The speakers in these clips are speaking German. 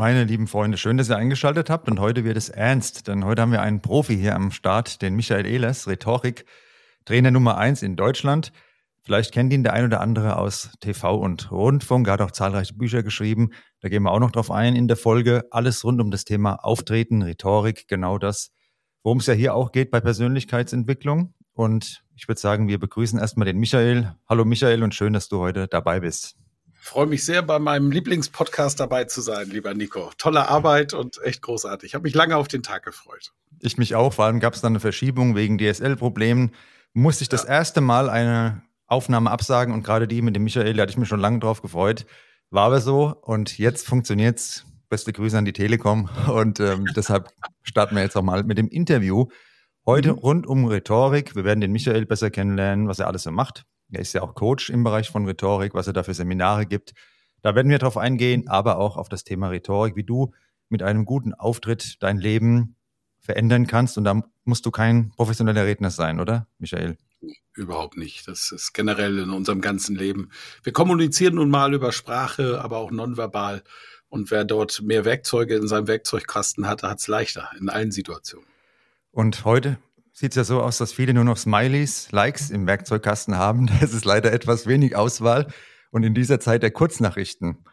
Meine lieben Freunde, schön, dass ihr eingeschaltet habt und heute wird es ernst, denn heute haben wir einen Profi hier am Start, den Michael Ehlers, Rhetorik, Trainer Nummer eins in Deutschland. Vielleicht kennt ihn der ein oder andere aus TV und Rundfunk. Er hat auch zahlreiche Bücher geschrieben. Da gehen wir auch noch drauf ein in der Folge. Alles rund um das Thema Auftreten, Rhetorik, genau das, worum es ja hier auch geht bei Persönlichkeitsentwicklung. Und ich würde sagen, wir begrüßen erstmal den Michael. Hallo Michael und schön, dass du heute dabei bist. Freue mich sehr, bei meinem Lieblingspodcast dabei zu sein, lieber Nico. Tolle Arbeit und echt großartig. Ich habe mich lange auf den Tag gefreut. Ich mich auch. Vor allem gab es dann eine Verschiebung wegen DSL-Problemen. Musste ich ja. das erste Mal eine Aufnahme absagen und gerade die mit dem Michael, da hatte ich mich schon lange drauf gefreut. War aber so und jetzt funktioniert's. Beste Grüße an die Telekom und ähm, deshalb starten wir jetzt auch mal mit dem Interview. Heute mhm. rund um Rhetorik. Wir werden den Michael besser kennenlernen, was er alles so macht. Er ist ja auch Coach im Bereich von Rhetorik, was er da für Seminare gibt. Da werden wir drauf eingehen, aber auch auf das Thema Rhetorik, wie du mit einem guten Auftritt dein Leben verändern kannst. Und da musst du kein professioneller Redner sein, oder, Michael? Überhaupt nicht. Das ist generell in unserem ganzen Leben. Wir kommunizieren nun mal über Sprache, aber auch nonverbal. Und wer dort mehr Werkzeuge in seinem Werkzeugkasten hat, hat es leichter in allen Situationen. Und heute sieht es ja so aus, dass viele nur noch Smileys, Likes im Werkzeugkasten haben. Das ist leider etwas wenig Auswahl. Und in dieser Zeit der Kurznachrichten.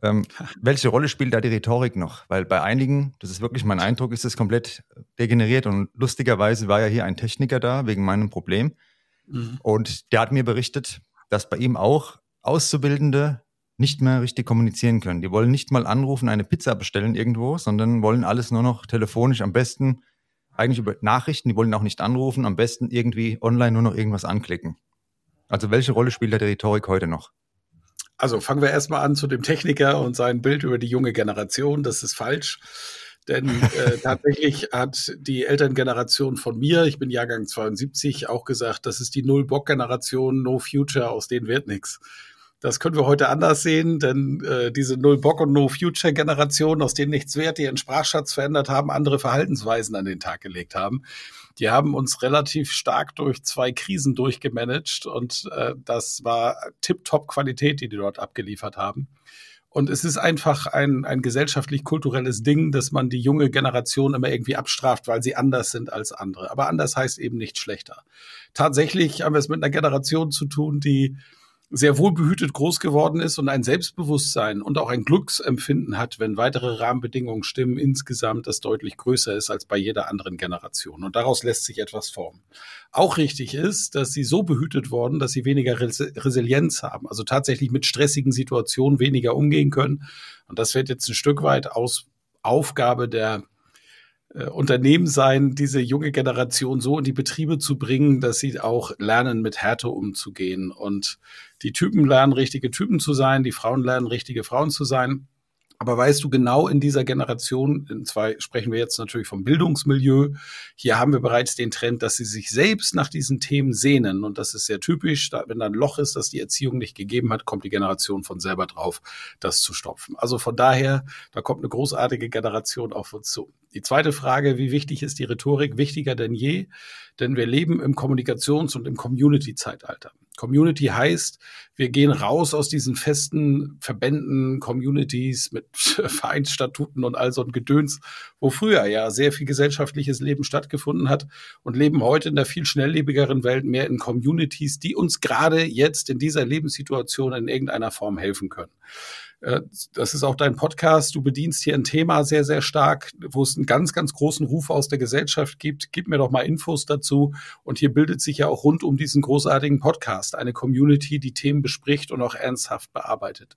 Ähm, welche Rolle spielt da die Rhetorik noch? Weil bei einigen, das ist wirklich mein Eindruck, ist es komplett degeneriert. Und lustigerweise war ja hier ein Techniker da wegen meinem Problem. Mhm. Und der hat mir berichtet, dass bei ihm auch Auszubildende nicht mehr richtig kommunizieren können. Die wollen nicht mal anrufen, eine Pizza bestellen irgendwo, sondern wollen alles nur noch telefonisch, am besten eigentlich über Nachrichten, die wollen auch nicht anrufen, am besten irgendwie online nur noch irgendwas anklicken. Also welche Rolle spielt da die Rhetorik heute noch? Also fangen wir erstmal an zu dem Techniker und sein Bild über die junge Generation. Das ist falsch. Denn äh, tatsächlich hat die Elterngeneration von mir, ich bin Jahrgang 72, auch gesagt, das ist die Null-Bock-Generation, No Future, aus denen wird nichts. Das können wir heute anders sehen, denn äh, diese Null-Bock- und No-Future-Generation, aus denen nichts wert, die ihren Sprachschatz verändert haben, andere Verhaltensweisen an den Tag gelegt haben, die haben uns relativ stark durch zwei Krisen durchgemanagt und äh, das war Tip-Top-Qualität, die die dort abgeliefert haben. Und es ist einfach ein, ein gesellschaftlich-kulturelles Ding, dass man die junge Generation immer irgendwie abstraft, weil sie anders sind als andere. Aber anders heißt eben nicht schlechter. Tatsächlich haben wir es mit einer Generation zu tun, die sehr wohlbehütet groß geworden ist und ein Selbstbewusstsein und auch ein Glücksempfinden hat, wenn weitere Rahmenbedingungen stimmen, insgesamt das deutlich größer ist als bei jeder anderen Generation. Und daraus lässt sich etwas formen. Auch richtig ist, dass sie so behütet worden, dass sie weniger Resilienz haben, also tatsächlich mit stressigen Situationen weniger umgehen können. Und das wird jetzt ein Stück weit aus Aufgabe der äh, Unternehmen sein, diese junge Generation so in die Betriebe zu bringen, dass sie auch lernen, mit Härte umzugehen. Und die Typen lernen, richtige Typen zu sein, die Frauen lernen, richtige Frauen zu sein. Aber weißt du, genau in dieser Generation, in zwei sprechen wir jetzt natürlich vom Bildungsmilieu, hier haben wir bereits den Trend, dass sie sich selbst nach diesen Themen sehnen. Und das ist sehr typisch. wenn da ein Loch ist, das die Erziehung nicht gegeben hat, kommt die Generation von selber drauf, das zu stopfen. Also von daher, da kommt eine großartige Generation auf uns zu. Die zweite Frage, wie wichtig ist die Rhetorik? Wichtiger denn je, denn wir leben im Kommunikations- und im Community-Zeitalter. Community heißt, wir gehen raus aus diesen festen Verbänden, Communities mit Vereinsstatuten und all so ein Gedöns, wo früher ja sehr viel gesellschaftliches Leben stattgefunden hat und leben heute in der viel schnelllebigeren Welt mehr in Communities, die uns gerade jetzt in dieser Lebenssituation in irgendeiner Form helfen können. Äh, das ist auch dein Podcast. Du bedienst hier ein Thema sehr, sehr stark, wo es einen ganz, ganz großen Ruf aus der Gesellschaft gibt. Gib mir doch mal Infos dazu. Und hier bildet sich ja auch rund um diesen großartigen Podcast eine Community, die Themen bespricht und auch ernsthaft bearbeitet.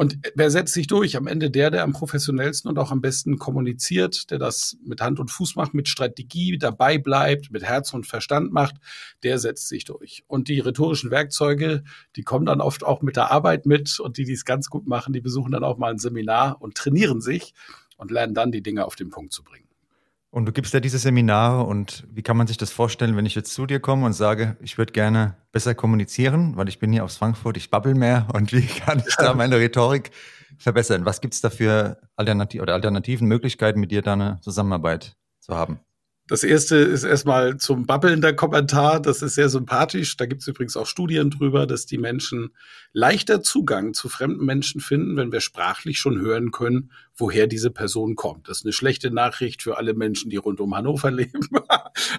Und wer setzt sich durch? Am Ende der, der am professionellsten und auch am besten kommuniziert, der das mit Hand und Fuß macht, mit Strategie dabei bleibt, mit Herz und Verstand macht, der setzt sich durch. Und die rhetorischen Werkzeuge, die kommen dann oft auch mit der Arbeit mit und die, die es ganz gut machen, die besuchen dann auch mal ein Seminar und trainieren sich und lernen dann die Dinge auf den Punkt zu bringen. Und du gibst ja diese Seminare und wie kann man sich das vorstellen, wenn ich jetzt zu dir komme und sage, ich würde gerne besser kommunizieren, weil ich bin hier aus Frankfurt, ich babbel mehr und wie kann ich da meine Rhetorik verbessern? Was gibt es da für Alternati oder alternativen Möglichkeiten, mit dir da eine Zusammenarbeit zu haben? Das erste ist erstmal zum Babbeln der Kommentar. Das ist sehr sympathisch. Da gibt es übrigens auch Studien drüber, dass die Menschen leichter Zugang zu fremden Menschen finden, wenn wir sprachlich schon hören können, woher diese Person kommt. Das ist eine schlechte Nachricht für alle Menschen, die rund um Hannover leben.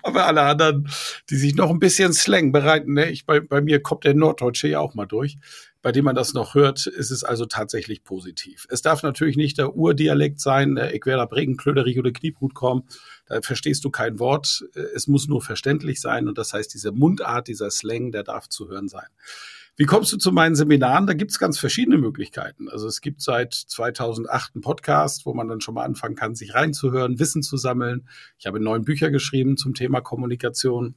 Aber alle anderen, die sich noch ein bisschen Slang bereiten, ne? ich, bei, bei mir kommt der Norddeutsche ja auch mal durch bei dem man das noch hört, ist es also tatsächlich positiv. Es darf natürlich nicht der Urdialekt sein, der werde Bregen, Klöderich oder Kniebrut kommen. Da verstehst du kein Wort. Es muss nur verständlich sein. Und das heißt, diese Mundart, dieser Slang, der darf zu hören sein. Wie kommst du zu meinen Seminaren? Da gibt es ganz verschiedene Möglichkeiten. Also es gibt seit 2008 einen Podcast, wo man dann schon mal anfangen kann, sich reinzuhören, Wissen zu sammeln. Ich habe neun Bücher geschrieben zum Thema Kommunikation.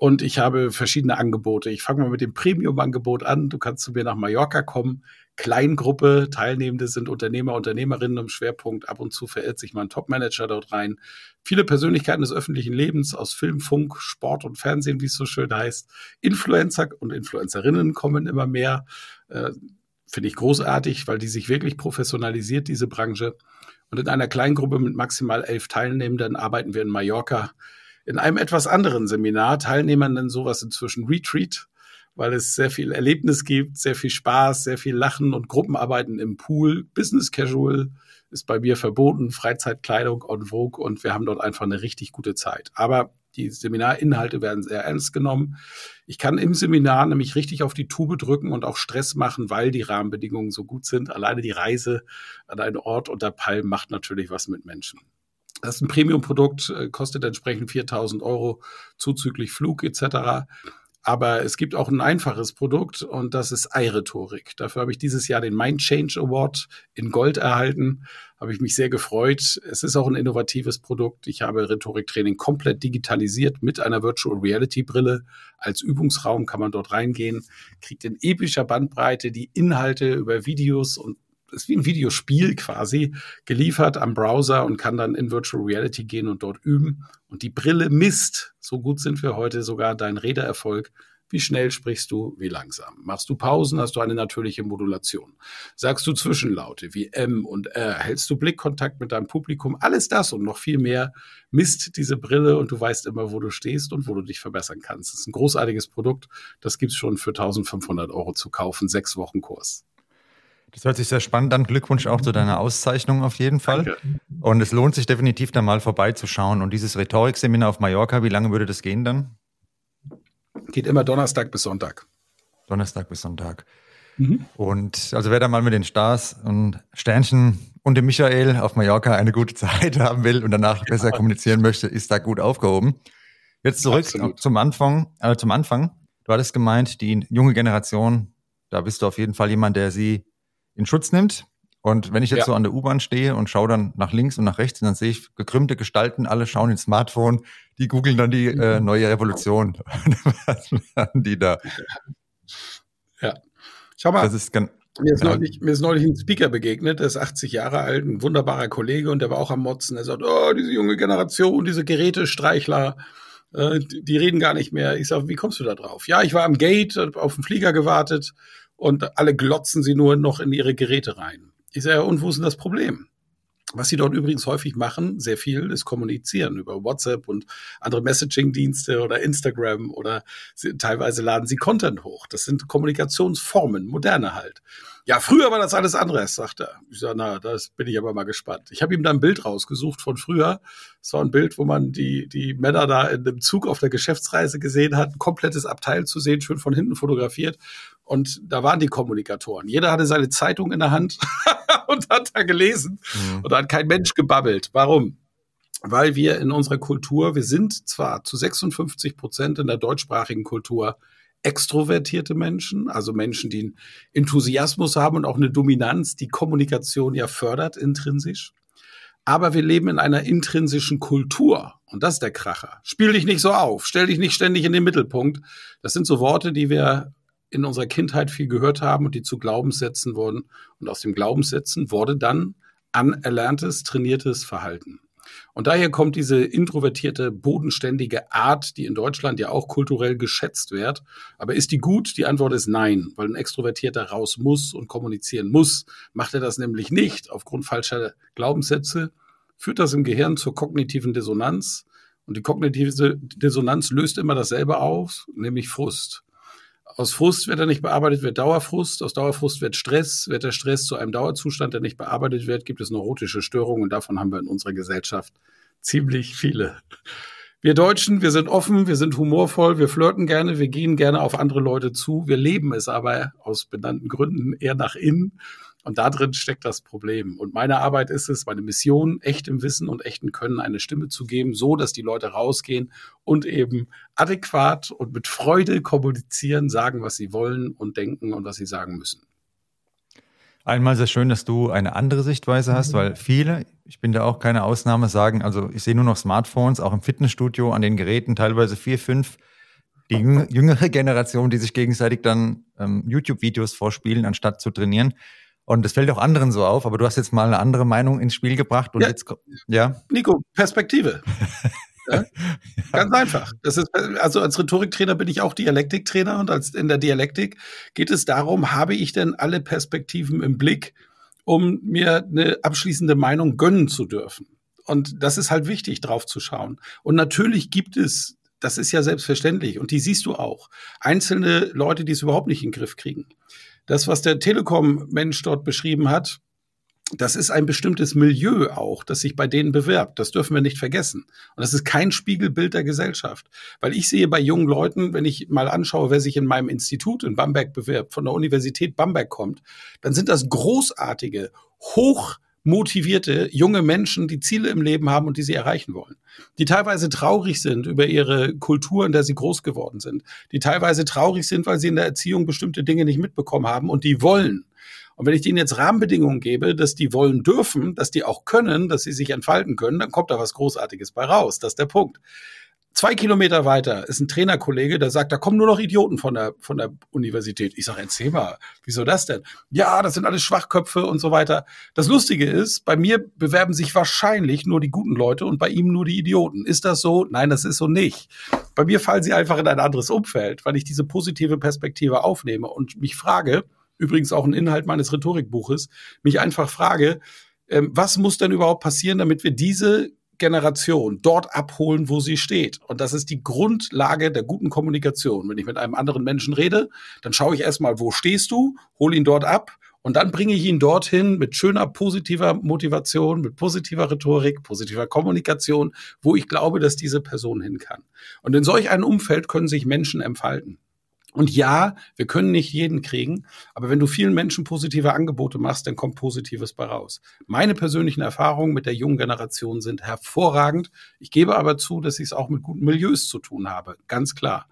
Und ich habe verschiedene Angebote. Ich fange mal mit dem Premium-Angebot an. Du kannst zu mir nach Mallorca kommen. Kleingruppe, Teilnehmende sind Unternehmer, Unternehmerinnen im Schwerpunkt. Ab und zu verirrt sich mal ein Topmanager dort rein. Viele Persönlichkeiten des öffentlichen Lebens aus Film, Funk, Sport und Fernsehen, wie es so schön heißt. Influencer und Influencerinnen kommen immer mehr. Äh, Finde ich großartig, weil die sich wirklich professionalisiert, diese Branche. Und in einer Kleingruppe mit maximal elf Teilnehmenden arbeiten wir in Mallorca in einem etwas anderen Seminar Teilnehmern dann sowas inzwischen Retreat, weil es sehr viel Erlebnis gibt, sehr viel Spaß, sehr viel Lachen und Gruppenarbeiten im Pool. Business Casual ist bei mir verboten, Freizeitkleidung on Vogue und wir haben dort einfach eine richtig gute Zeit. Aber die Seminarinhalte werden sehr ernst genommen. Ich kann im Seminar nämlich richtig auf die Tube drücken und auch Stress machen, weil die Rahmenbedingungen so gut sind. Alleine die Reise an einen Ort unter Palm macht natürlich was mit Menschen. Das ist ein Premium-Produkt, äh, kostet entsprechend 4000 Euro zuzüglich Flug etc. Aber es gibt auch ein einfaches Produkt und das ist iRhetorik. Dafür habe ich dieses Jahr den Mind Change Award in Gold erhalten. Habe ich mich sehr gefreut. Es ist auch ein innovatives Produkt. Ich habe Rhetoriktraining komplett digitalisiert mit einer Virtual Reality Brille. Als Übungsraum kann man dort reingehen, kriegt in epischer Bandbreite die Inhalte über Videos und ist wie ein Videospiel quasi geliefert am Browser und kann dann in Virtual Reality gehen und dort üben. Und die Brille misst, so gut sind wir heute sogar, dein Redererfolg. Wie schnell sprichst du, wie langsam? Machst du Pausen, hast du eine natürliche Modulation? Sagst du Zwischenlaute wie M und R? Hältst du Blickkontakt mit deinem Publikum? Alles das und noch viel mehr misst diese Brille und du weißt immer, wo du stehst und wo du dich verbessern kannst. Das ist ein großartiges Produkt. Das gibt's schon für 1500 Euro zu kaufen. Sechs Wochen Kurs. Das hört sich sehr spannend an. Glückwunsch auch zu deiner Auszeichnung auf jeden Fall. Danke. Und es lohnt sich definitiv da mal vorbeizuschauen. Und dieses Rhetorikseminar auf Mallorca, wie lange würde das gehen dann? Geht immer Donnerstag bis Sonntag. Donnerstag bis Sonntag. Mhm. Und also wer da mal mit den Stars und Sternchen und dem Michael auf Mallorca eine gute Zeit haben will und danach ja. besser kommunizieren möchte, ist da gut aufgehoben. Jetzt zurück Absolut. zum Anfang, äh, zum Anfang. Du hattest gemeint, die junge Generation, da bist du auf jeden Fall jemand, der sie in Schutz nimmt. Und wenn ich jetzt ja. so an der U-Bahn stehe und schaue dann nach links und nach rechts, dann sehe ich gekrümmte Gestalten, alle schauen ins Smartphone, die googeln dann die äh, neue Revolution. Was machen die da? Ja. Schau mal. Das ist ganz, mir ist, neulich, mir ist neulich ein Speaker begegnet, der ist 80 Jahre alt, ein wunderbarer Kollege und der war auch am Motzen. Er sagt, oh, diese junge Generation, diese Gerätestreichler, äh, die, die reden gar nicht mehr. Ich sage, wie kommst du da drauf? Ja, ich war am Gate, auf den Flieger gewartet und alle glotzen sie nur noch in ihre Geräte rein. Ich sage, und wo ist denn das Problem? Was sie dort übrigens häufig machen, sehr viel, ist kommunizieren über WhatsApp und andere Messaging-Dienste oder Instagram oder sie, teilweise laden sie Content hoch. Das sind Kommunikationsformen, moderne halt. Ja, früher war das alles anderes, sagt er. Ich sage, na, das bin ich aber mal gespannt. Ich habe ihm da ein Bild rausgesucht von früher. Es war ein Bild, wo man die, die Männer da in einem Zug auf der Geschäftsreise gesehen hat, ein komplettes Abteil zu sehen, schön von hinten fotografiert. Und da waren die Kommunikatoren. Jeder hatte seine Zeitung in der Hand und hat da gelesen. Mhm. Und da hat kein Mensch gebabbelt. Warum? Weil wir in unserer Kultur, wir sind zwar zu 56 Prozent in der deutschsprachigen Kultur extrovertierte Menschen, also Menschen, die einen Enthusiasmus haben und auch eine Dominanz, die Kommunikation ja fördert intrinsisch. Aber wir leben in einer intrinsischen Kultur. Und das ist der Kracher. Spiel dich nicht so auf. Stell dich nicht ständig in den Mittelpunkt. Das sind so Worte, die wir in unserer Kindheit viel gehört haben und die zu Glaubenssätzen wurden. Und aus dem Glaubenssätzen wurde dann anerlerntes, trainiertes Verhalten. Und daher kommt diese introvertierte, bodenständige Art, die in Deutschland ja auch kulturell geschätzt wird. Aber ist die gut? Die Antwort ist nein, weil ein Extrovertierter raus muss und kommunizieren muss. Macht er das nämlich nicht aufgrund falscher Glaubenssätze, führt das im Gehirn zur kognitiven Dissonanz. Und die kognitive Dissonanz löst immer dasselbe auf, nämlich Frust. Aus Frust wird er nicht bearbeitet, wird Dauerfrust. Aus Dauerfrust wird Stress. Wird der Stress zu einem Dauerzustand, der nicht bearbeitet wird, gibt es neurotische Störungen. Und davon haben wir in unserer Gesellschaft ziemlich viele. Wir Deutschen, wir sind offen, wir sind humorvoll, wir flirten gerne, wir gehen gerne auf andere Leute zu. Wir leben es aber aus benannten Gründen eher nach innen. Und da drin steckt das Problem. Und meine Arbeit ist es, meine Mission, echtem Wissen und echten Können eine Stimme zu geben, so dass die Leute rausgehen und eben adäquat und mit Freude kommunizieren, sagen, was sie wollen und denken und was sie sagen müssen. Einmal sehr schön, dass du eine andere Sichtweise hast, weil viele, ich bin da auch keine Ausnahme, sagen, also ich sehe nur noch Smartphones, auch im Fitnessstudio, an den Geräten, teilweise vier, fünf, die jüngere Generation, die sich gegenseitig dann ähm, YouTube-Videos vorspielen, anstatt zu trainieren. Und das fällt auch anderen so auf, aber du hast jetzt mal eine andere Meinung ins Spiel gebracht und ja. jetzt ja. Nico, Perspektive. ja? Ganz einfach. Das ist, also als Rhetoriktrainer bin ich auch Dialektiktrainer und als in der Dialektik geht es darum, habe ich denn alle Perspektiven im Blick, um mir eine abschließende Meinung gönnen zu dürfen. Und das ist halt wichtig, drauf zu schauen. Und natürlich gibt es das ist ja selbstverständlich und die siehst du auch. Einzelne Leute, die es überhaupt nicht in den Griff kriegen. Das, was der Telekom-Mensch dort beschrieben hat, das ist ein bestimmtes Milieu auch, das sich bei denen bewirbt. Das dürfen wir nicht vergessen. Und das ist kein Spiegelbild der Gesellschaft. Weil ich sehe bei jungen Leuten, wenn ich mal anschaue, wer sich in meinem Institut in Bamberg bewirbt, von der Universität Bamberg kommt, dann sind das großartige, hoch motivierte junge Menschen, die Ziele im Leben haben und die sie erreichen wollen. Die teilweise traurig sind über ihre Kultur, in der sie groß geworden sind. Die teilweise traurig sind, weil sie in der Erziehung bestimmte Dinge nicht mitbekommen haben und die wollen. Und wenn ich denen jetzt Rahmenbedingungen gebe, dass die wollen dürfen, dass die auch können, dass sie sich entfalten können, dann kommt da was Großartiges bei raus. Das ist der Punkt. Zwei Kilometer weiter ist ein Trainerkollege, der sagt, da kommen nur noch Idioten von der, von der Universität. Ich sage, erzähl mal, wieso das denn? Ja, das sind alles Schwachköpfe und so weiter. Das Lustige ist, bei mir bewerben sich wahrscheinlich nur die guten Leute und bei ihm nur die Idioten. Ist das so? Nein, das ist so nicht. Bei mir fallen sie einfach in ein anderes Umfeld, weil ich diese positive Perspektive aufnehme und mich frage, übrigens auch ein Inhalt meines Rhetorikbuches, mich einfach frage, ähm, was muss denn überhaupt passieren, damit wir diese Generation dort abholen, wo sie steht. Und das ist die Grundlage der guten Kommunikation. Wenn ich mit einem anderen Menschen rede, dann schaue ich erstmal, wo stehst du, hole ihn dort ab und dann bringe ich ihn dorthin mit schöner positiver Motivation, mit positiver Rhetorik, positiver Kommunikation, wo ich glaube, dass diese Person hin kann. Und in solch einem Umfeld können sich Menschen entfalten. Und ja, wir können nicht jeden kriegen, aber wenn du vielen Menschen positive Angebote machst, dann kommt Positives bei raus. Meine persönlichen Erfahrungen mit der jungen Generation sind hervorragend. Ich gebe aber zu, dass ich es auch mit guten Milieus zu tun habe, ganz klar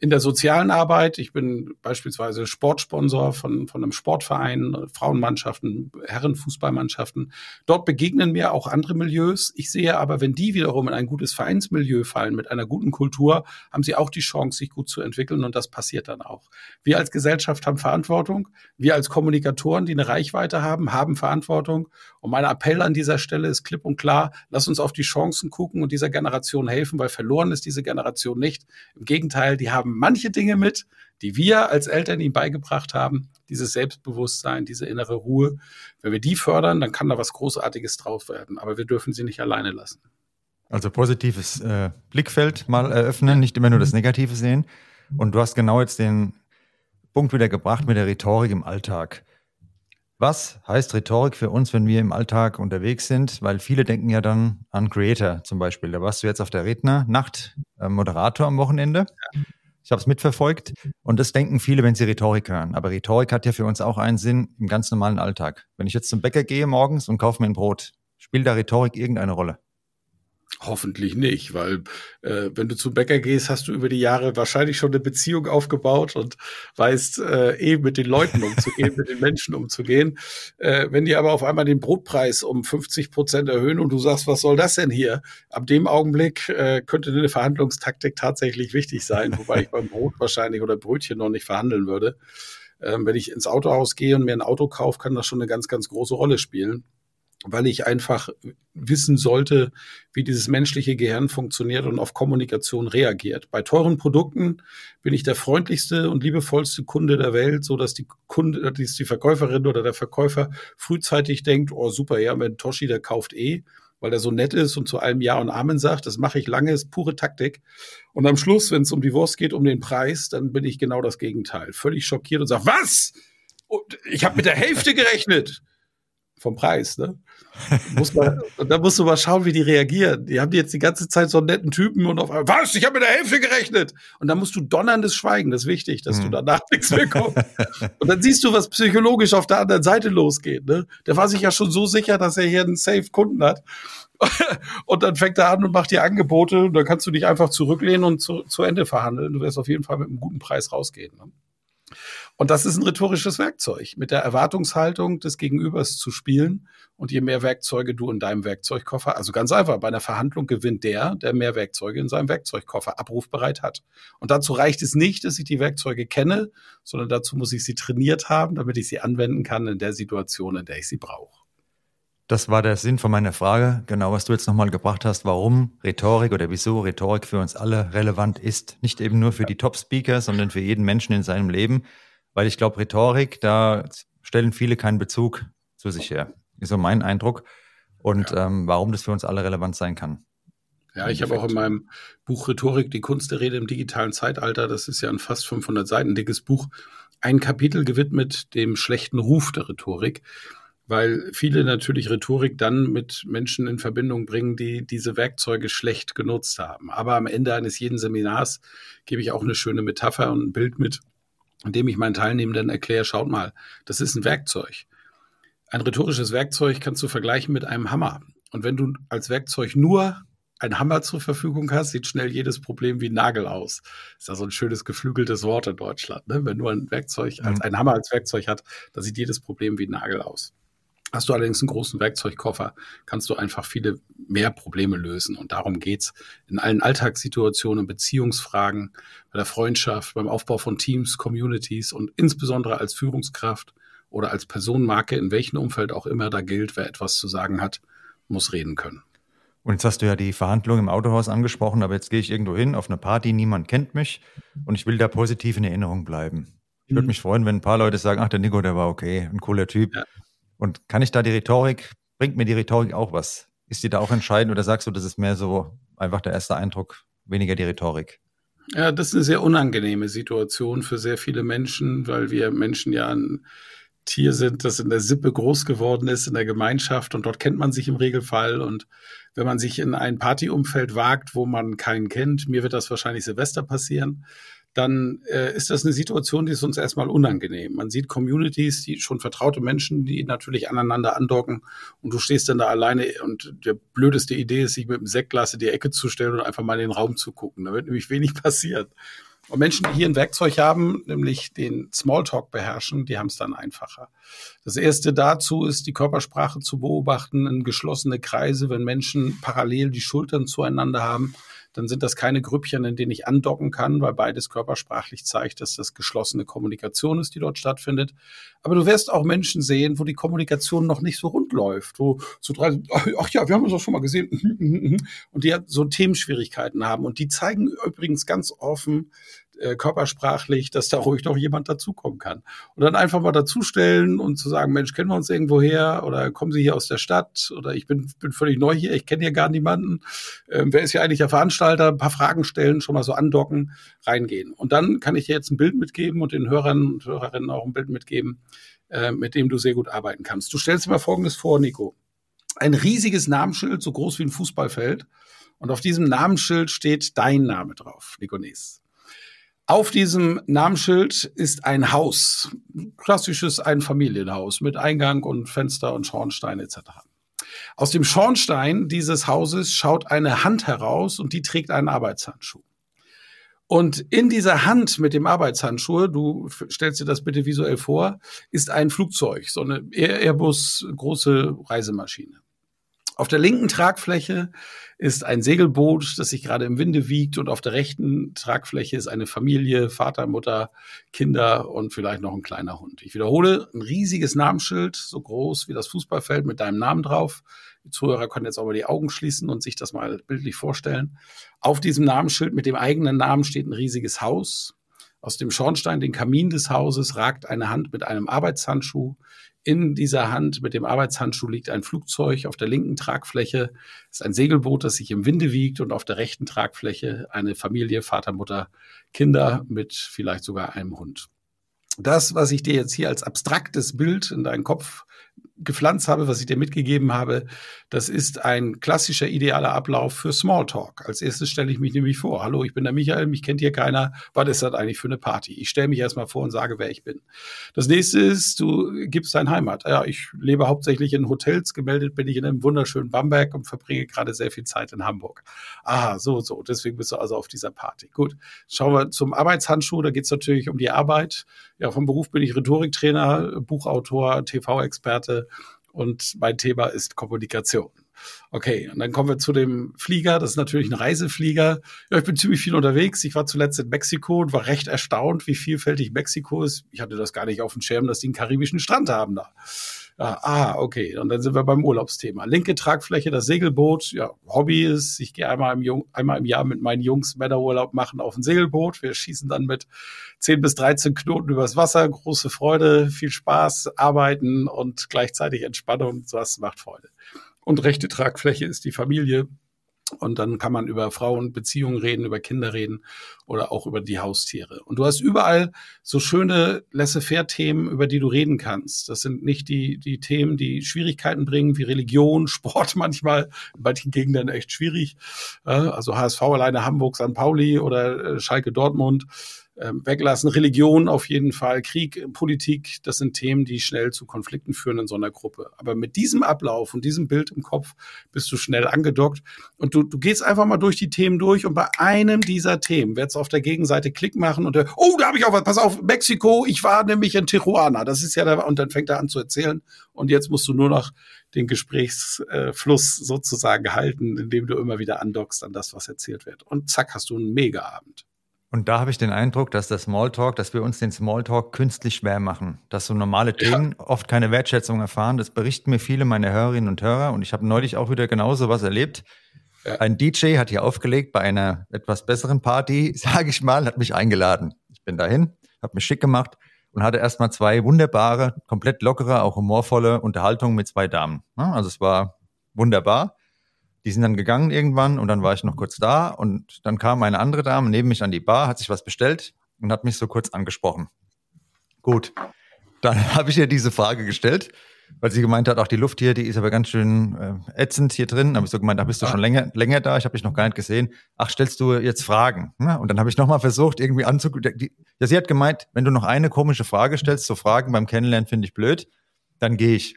in der sozialen Arbeit. Ich bin beispielsweise Sportsponsor von, von einem Sportverein, Frauenmannschaften, Herrenfußballmannschaften. Dort begegnen mir auch andere Milieus. Ich sehe aber, wenn die wiederum in ein gutes Vereinsmilieu fallen mit einer guten Kultur, haben sie auch die Chance, sich gut zu entwickeln und das passiert dann auch. Wir als Gesellschaft haben Verantwortung. Wir als Kommunikatoren, die eine Reichweite haben, haben Verantwortung. Und mein Appell an dieser Stelle ist klipp und klar, lass uns auf die Chancen gucken und dieser Generation helfen, weil verloren ist diese Generation nicht. Im Gegenteil, die haben manche Dinge mit, die wir als Eltern ihm beigebracht haben, dieses Selbstbewusstsein, diese innere Ruhe. Wenn wir die fördern, dann kann da was Großartiges drauf werden. Aber wir dürfen sie nicht alleine lassen. Also positives äh, Blickfeld mal eröffnen, nicht immer nur das Negative sehen. Und du hast genau jetzt den Punkt wieder gebracht mit der Rhetorik im Alltag. Was heißt Rhetorik für uns, wenn wir im Alltag unterwegs sind? Weil viele denken ja dann an Creator zum Beispiel. Da warst du jetzt auf der Rednernacht, äh, Moderator am Wochenende. Ich habe es mitverfolgt und das denken viele, wenn sie Rhetorik hören. Aber Rhetorik hat ja für uns auch einen Sinn im ganz normalen Alltag. Wenn ich jetzt zum Bäcker gehe morgens und kaufe mir ein Brot, spielt da Rhetorik irgendeine Rolle? Hoffentlich nicht, weil äh, wenn du zum Bäcker gehst, hast du über die Jahre wahrscheinlich schon eine Beziehung aufgebaut und weißt äh, eh mit den Leuten umzugehen, mit den Menschen umzugehen. Äh, wenn die aber auf einmal den Brotpreis um 50 Prozent erhöhen und du sagst, was soll das denn hier? Ab dem Augenblick äh, könnte eine Verhandlungstaktik tatsächlich wichtig sein, wobei ich beim Brot wahrscheinlich oder Brötchen noch nicht verhandeln würde. Ähm, wenn ich ins Autohaus gehe und mir ein Auto kaufe, kann das schon eine ganz, ganz große Rolle spielen weil ich einfach wissen sollte, wie dieses menschliche Gehirn funktioniert und auf Kommunikation reagiert. Bei teuren Produkten bin ich der freundlichste und liebevollste Kunde der Welt, so dass die Kunde, dass die Verkäuferin oder der Verkäufer frühzeitig denkt, oh super, ja, wenn Toshi, der kauft eh, weil er so nett ist und zu allem Ja und Amen sagt. Das mache ich lange, ist pure Taktik. Und am Schluss, wenn es um die Wurst geht, um den Preis, dann bin ich genau das Gegenteil. Völlig schockiert und sage, was? Ich habe mit der Hälfte gerechnet vom Preis, ne? Muss man, und da musst du mal schauen, wie die reagieren. Die haben jetzt die ganze Zeit so einen netten Typen und auf einmal, was? Ich habe mit der Hälfte gerechnet. Und dann musst du donnerndes Schweigen. Das ist wichtig, dass mhm. du danach nichts mehr kommst. und dann siehst du, was psychologisch auf der anderen Seite losgeht. Ne? Der war sich ja schon so sicher, dass er hier einen Safe-Kunden hat. und dann fängt er an und macht dir Angebote. Und dann kannst du dich einfach zurücklehnen und zu, zu Ende verhandeln. Du wirst auf jeden Fall mit einem guten Preis rausgehen. Ne? Und das ist ein rhetorisches Werkzeug, mit der Erwartungshaltung des Gegenübers zu spielen. Und je mehr Werkzeuge du in deinem Werkzeugkoffer, also ganz einfach, bei einer Verhandlung gewinnt der, der mehr Werkzeuge in seinem Werkzeugkoffer abrufbereit hat. Und dazu reicht es nicht, dass ich die Werkzeuge kenne, sondern dazu muss ich sie trainiert haben, damit ich sie anwenden kann in der Situation, in der ich sie brauche. Das war der Sinn von meiner Frage, genau was du jetzt nochmal gebracht hast, warum Rhetorik oder wieso Rhetorik für uns alle relevant ist. Nicht eben nur für die Top-Speaker, sondern für jeden Menschen in seinem Leben weil ich glaube, Rhetorik, da stellen viele keinen Bezug zu sich her. Ist so mein Eindruck. Und ja. ähm, warum das für uns alle relevant sein kann. Ja, ich habe auch in meinem Buch Rhetorik, die Kunst der Rede im digitalen Zeitalter, das ist ja ein fast 500 Seiten dickes Buch, ein Kapitel gewidmet dem schlechten Ruf der Rhetorik, weil viele natürlich Rhetorik dann mit Menschen in Verbindung bringen, die diese Werkzeuge schlecht genutzt haben. Aber am Ende eines jeden Seminars gebe ich auch eine schöne Metapher und ein Bild mit, indem ich meinen Teilnehmenden erkläre, schaut mal, das ist ein Werkzeug. Ein rhetorisches Werkzeug kannst du vergleichen mit einem Hammer. Und wenn du als Werkzeug nur einen Hammer zur Verfügung hast, sieht schnell jedes Problem wie ein Nagel aus. Ist ja so ein schönes geflügeltes Wort in Deutschland. Ne? Wenn nur ein Werkzeug, als mhm. ein Hammer als Werkzeug hat, dann sieht jedes Problem wie ein Nagel aus. Hast du allerdings einen großen Werkzeugkoffer, kannst du einfach viele mehr Probleme lösen. Und darum geht's in allen Alltagssituationen, Beziehungsfragen, bei der Freundschaft, beim Aufbau von Teams, Communities und insbesondere als Führungskraft oder als Personenmarke, in welchem Umfeld auch immer da gilt, wer etwas zu sagen hat, muss reden können. Und jetzt hast du ja die Verhandlung im Autohaus angesprochen, aber jetzt gehe ich irgendwo hin auf eine Party, niemand kennt mich und ich will da positiv in Erinnerung bleiben. Ich würde mhm. mich freuen, wenn ein paar Leute sagen, ach, der Nico, der war okay, ein cooler Typ. Ja. Und kann ich da die Rhetorik, bringt mir die Rhetorik auch was? Ist die da auch entscheidend oder sagst du, das ist mehr so einfach der erste Eindruck, weniger die Rhetorik? Ja, das ist eine sehr unangenehme Situation für sehr viele Menschen, weil wir Menschen ja ein Tier sind, das in der Sippe groß geworden ist, in der Gemeinschaft und dort kennt man sich im Regelfall. Und wenn man sich in ein Partyumfeld wagt, wo man keinen kennt, mir wird das wahrscheinlich Silvester passieren, dann äh, ist das eine Situation, die ist uns erstmal unangenehm. Man sieht Communities, die schon vertraute Menschen, die natürlich aneinander andocken und du stehst dann da alleine und der blödeste Idee ist, sich mit dem Sektglas in die Ecke zu stellen und einfach mal in den Raum zu gucken. Da wird nämlich wenig passieren. Und Menschen, die hier ein Werkzeug haben, nämlich den Smalltalk beherrschen, die haben es dann einfacher. Das erste dazu ist, die Körpersprache zu beobachten in geschlossene Kreise, wenn Menschen parallel die Schultern zueinander haben dann sind das keine Grüppchen, in denen ich andocken kann, weil beides körpersprachlich zeigt, dass das geschlossene Kommunikation ist, die dort stattfindet. Aber du wirst auch Menschen sehen, wo die Kommunikation noch nicht so rund läuft, wo so drei, ach ja, wir haben uns doch schon mal gesehen, und die so Themenschwierigkeiten haben. Und die zeigen übrigens ganz offen, äh, körpersprachlich, dass da ruhig noch jemand dazukommen kann. Und dann einfach mal dazustellen und zu sagen, Mensch, kennen wir uns irgendwo her oder kommen Sie hier aus der Stadt oder ich bin, bin völlig neu hier, ich kenne hier gar niemanden. Ähm, wer ist hier eigentlich der Veranstalter? Ein paar Fragen stellen, schon mal so andocken, reingehen. Und dann kann ich dir jetzt ein Bild mitgeben und den Hörern und Hörerinnen auch ein Bild mitgeben, äh, mit dem du sehr gut arbeiten kannst. Du stellst dir mal Folgendes vor, Nico. Ein riesiges Namensschild, so groß wie ein Fußballfeld. Und auf diesem Namensschild steht dein Name drauf, Nico Nies. Auf diesem Namensschild ist ein Haus, klassisches Einfamilienhaus mit Eingang und Fenster und Schornstein etc. Aus dem Schornstein dieses Hauses schaut eine Hand heraus und die trägt einen Arbeitshandschuh. Und in dieser Hand mit dem Arbeitshandschuh, du stellst dir das bitte visuell vor, ist ein Flugzeug, so eine Airbus große Reisemaschine. Auf der linken Tragfläche ist ein Segelboot, das sich gerade im Winde wiegt und auf der rechten Tragfläche ist eine Familie, Vater, Mutter, Kinder und vielleicht noch ein kleiner Hund. Ich wiederhole, ein riesiges Namensschild, so groß wie das Fußballfeld mit deinem Namen drauf. Die Zuhörer können jetzt auch mal die Augen schließen und sich das mal bildlich vorstellen. Auf diesem Namensschild mit dem eigenen Namen steht ein riesiges Haus. Aus dem Schornstein, den Kamin des Hauses, ragt eine Hand mit einem Arbeitshandschuh. In dieser Hand mit dem Arbeitshandschuh liegt ein Flugzeug. Auf der linken Tragfläche ist ein Segelboot, das sich im Winde wiegt und auf der rechten Tragfläche eine Familie, Vater, Mutter, Kinder mit vielleicht sogar einem Hund. Das, was ich dir jetzt hier als abstraktes Bild in deinen Kopf gepflanzt habe, was ich dir mitgegeben habe, das ist ein klassischer idealer Ablauf für Smalltalk. Als erstes stelle ich mich nämlich vor. Hallo, ich bin der Michael, mich kennt hier keiner. Was ist das eigentlich für eine Party? Ich stelle mich erstmal vor und sage, wer ich bin. Das nächste ist, du gibst dein Heimat. Ja, ich lebe hauptsächlich in Hotels. Gemeldet bin ich in einem wunderschönen Bamberg und verbringe gerade sehr viel Zeit in Hamburg. Aha, so, so. Deswegen bist du also auf dieser Party. Gut. Schauen wir zum Arbeitshandschuh. Da geht es natürlich um die Arbeit. Ja, vom Beruf bin ich Rhetoriktrainer, Buchautor, TV-Experte und mein Thema ist Kommunikation. Okay, und dann kommen wir zu dem Flieger. Das ist natürlich ein Reiseflieger. Ja, ich bin ziemlich viel unterwegs. Ich war zuletzt in Mexiko und war recht erstaunt, wie vielfältig Mexiko ist. Ich hatte das gar nicht auf dem Schirm, dass die einen karibischen Strand haben da. Ja, ah, okay. Und dann sind wir beim Urlaubsthema. Linke Tragfläche, das Segelboot. Ja, Hobby ist, ich gehe einmal im, Jung, einmal im Jahr mit meinen Jungs Männerurlaub machen auf ein Segelboot. Wir schießen dann mit 10 bis 13 Knoten übers Wasser. Große Freude, viel Spaß, arbeiten und gleichzeitig Entspannung. Das macht Freude. Und rechte Tragfläche ist die Familie. Und dann kann man über Frauen, Beziehungen reden, über Kinder reden oder auch über die Haustiere. Und du hast überall so schöne Laissez-faire-Themen, über die du reden kannst. Das sind nicht die, die Themen, die Schwierigkeiten bringen, wie Religion, Sport manchmal, in manchen Gegenden echt schwierig. Also HSV alleine Hamburg, St. Pauli oder äh, Schalke Dortmund weglassen. Religion auf jeden Fall, Krieg, Politik, das sind Themen, die schnell zu Konflikten führen in so einer Gruppe. Aber mit diesem Ablauf und diesem Bild im Kopf bist du schnell angedockt und du, du gehst einfach mal durch die Themen durch und bei einem dieser Themen wird es auf der Gegenseite Klick machen und der, oh, da habe ich auch was, pass auf, Mexiko, ich war nämlich in Tijuana, das ist ja da, und dann fängt er an zu erzählen und jetzt musst du nur noch den Gesprächsfluss sozusagen halten, indem du immer wieder andockst an das, was erzählt wird. Und zack, hast du einen Mega-Abend. Und da habe ich den Eindruck, dass der Smalltalk, dass wir uns den Smalltalk künstlich schwer machen, dass so normale Themen ja. oft keine Wertschätzung erfahren. Das berichten mir viele meiner Hörerinnen und Hörer und ich habe neulich auch wieder genauso was erlebt. Ja. Ein DJ hat hier aufgelegt bei einer etwas besseren Party, sage ich mal, hat mich eingeladen. Ich bin dahin, habe mich schick gemacht und hatte erstmal zwei wunderbare, komplett lockere, auch humorvolle Unterhaltungen mit zwei Damen. Also es war wunderbar. Die sind dann gegangen irgendwann und dann war ich noch kurz da und dann kam eine andere Dame neben mich an die Bar, hat sich was bestellt und hat mich so kurz angesprochen. Gut, dann habe ich ihr diese Frage gestellt, weil sie gemeint hat, auch die Luft hier, die ist aber ganz schön äh, ätzend hier drin. Da habe ich so gemeint, da bist du schon länger, länger da, ich habe dich noch gar nicht gesehen. Ach, stellst du jetzt Fragen? Und dann habe ich nochmal versucht, irgendwie anzugucken. Ja, sie hat gemeint, wenn du noch eine komische Frage stellst, so Fragen beim Kennenlernen finde ich blöd, dann gehe ich.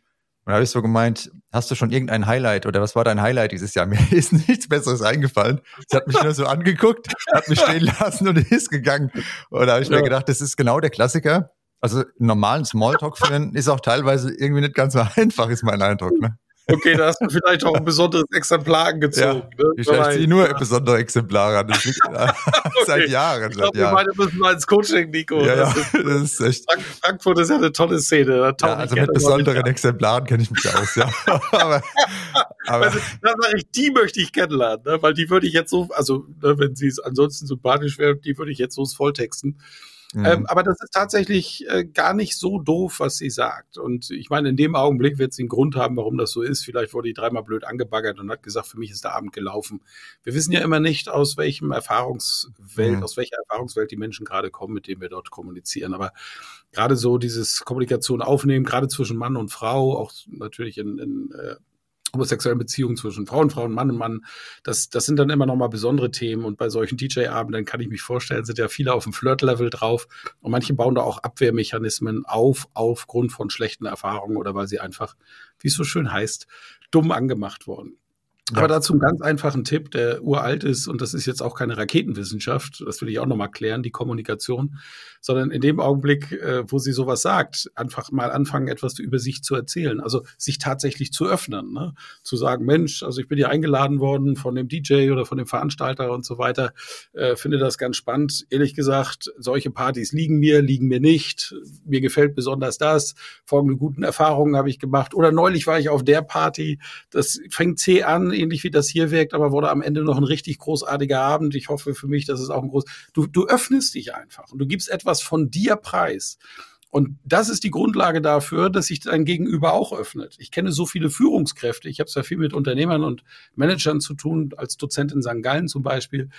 Und da habe ich so gemeint, hast du schon irgendein Highlight oder was war dein Highlight dieses Jahr? Mir ist nichts Besseres eingefallen. Sie hat mich nur so angeguckt, hat mich stehen lassen und ist gegangen. Und da habe ich ja. mir gedacht, das ist genau der Klassiker. Also normalen Smalltalk führen ist auch teilweise irgendwie nicht ganz so einfach, ist mein Eindruck. Ne? Okay, da hast du vielleicht auch ein besonderes Exemplar angezogen. Ja, ne? Ich ziehe nur ja. besondere Exemplare an. Das liegt okay. seit Jahren. Ich glaube, wir beide müssen mal ins Coaching, Nico. Ja, das, ist, das ist echt. Frankfurt ist ja eine tolle Szene. also mit besonderen Exemplaren kenne ich mich aus, ja. aber, aber also, da sage ich, die möchte ich kennenlernen, ne? weil die würde ich jetzt so, also ne, wenn sie ansonsten sympathisch wäre, die würde ich jetzt so volltexten. Mhm. Ähm, aber das ist tatsächlich äh, gar nicht so doof, was sie sagt. Und ich meine, in dem Augenblick wird sie einen Grund haben, warum das so ist. Vielleicht wurde die dreimal blöd angebaggert und hat gesagt, für mich ist der Abend gelaufen. Wir wissen ja immer nicht, aus welchem Erfahrungswelt, mhm. aus welcher Erfahrungswelt die Menschen gerade kommen, mit denen wir dort kommunizieren. Aber gerade so dieses Kommunikation aufnehmen, gerade zwischen Mann und Frau, auch natürlich in, in äh, homosexuellen Beziehungen zwischen Frauen, Frauen, Mann und Mann. Das, das sind dann immer nochmal besondere Themen. Und bei solchen DJ-Abenden kann ich mich vorstellen, sind ja viele auf dem Flirt-Level drauf. Und manche bauen da auch Abwehrmechanismen auf, aufgrund von schlechten Erfahrungen oder weil sie einfach, wie es so schön heißt, dumm angemacht wurden. Ja. Aber dazu einen ganz einfachen Tipp, der uralt ist, und das ist jetzt auch keine Raketenwissenschaft, das will ich auch nochmal klären, die Kommunikation, sondern in dem Augenblick, äh, wo sie sowas sagt, einfach mal anfangen, etwas über sich zu erzählen, also sich tatsächlich zu öffnen, ne? zu sagen, Mensch, also ich bin hier eingeladen worden von dem DJ oder von dem Veranstalter und so weiter, äh, finde das ganz spannend. Ehrlich gesagt, solche Partys liegen mir, liegen mir nicht, mir gefällt besonders das, folgende guten Erfahrungen habe ich gemacht oder neulich war ich auf der Party, das fängt zäh an, ähnlich wie das hier wirkt, aber wurde am Ende noch ein richtig großartiger Abend. Ich hoffe für mich, dass es auch ein groß, du, du öffnest dich einfach und du gibst etwas von dir preis. Und das ist die Grundlage dafür, dass sich dein Gegenüber auch öffnet. Ich kenne so viele Führungskräfte. Ich habe zwar viel mit Unternehmern und Managern zu tun, als Dozent in St. Gallen zum Beispiel,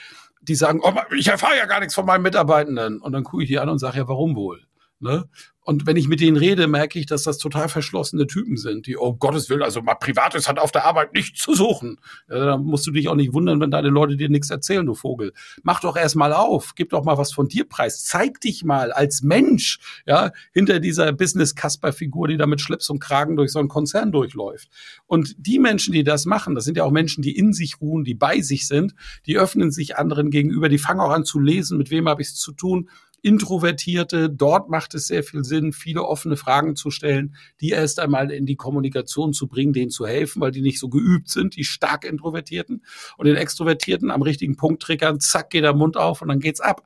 die sagen, oh, ich erfahre ja gar nichts von meinen Mitarbeitenden. Und dann gucke ich die an und sage, ja, warum wohl? Ne? Und wenn ich mit denen rede, merke ich, dass das total verschlossene Typen sind, die, oh Gottes Willen, also mal Privates hat auf der Arbeit nichts zu suchen. Ja, da musst du dich auch nicht wundern, wenn deine Leute dir nichts erzählen, du Vogel. Mach doch erst mal auf, gib doch mal was von dir preis. Zeig dich mal als Mensch, ja, hinter dieser Business-Kasper-Figur, die da mit Schlips und Kragen durch so einen Konzern durchläuft. Und die Menschen, die das machen, das sind ja auch Menschen, die in sich ruhen, die bei sich sind, die öffnen sich anderen gegenüber, die fangen auch an zu lesen, mit wem habe ich es zu tun Introvertierte, dort macht es sehr viel Sinn, viele offene Fragen zu stellen, die erst einmal in die Kommunikation zu bringen, denen zu helfen, weil die nicht so geübt sind, die stark Introvertierten und den Extrovertierten am richtigen Punkt triggern, zack, geht der Mund auf und dann geht's ab.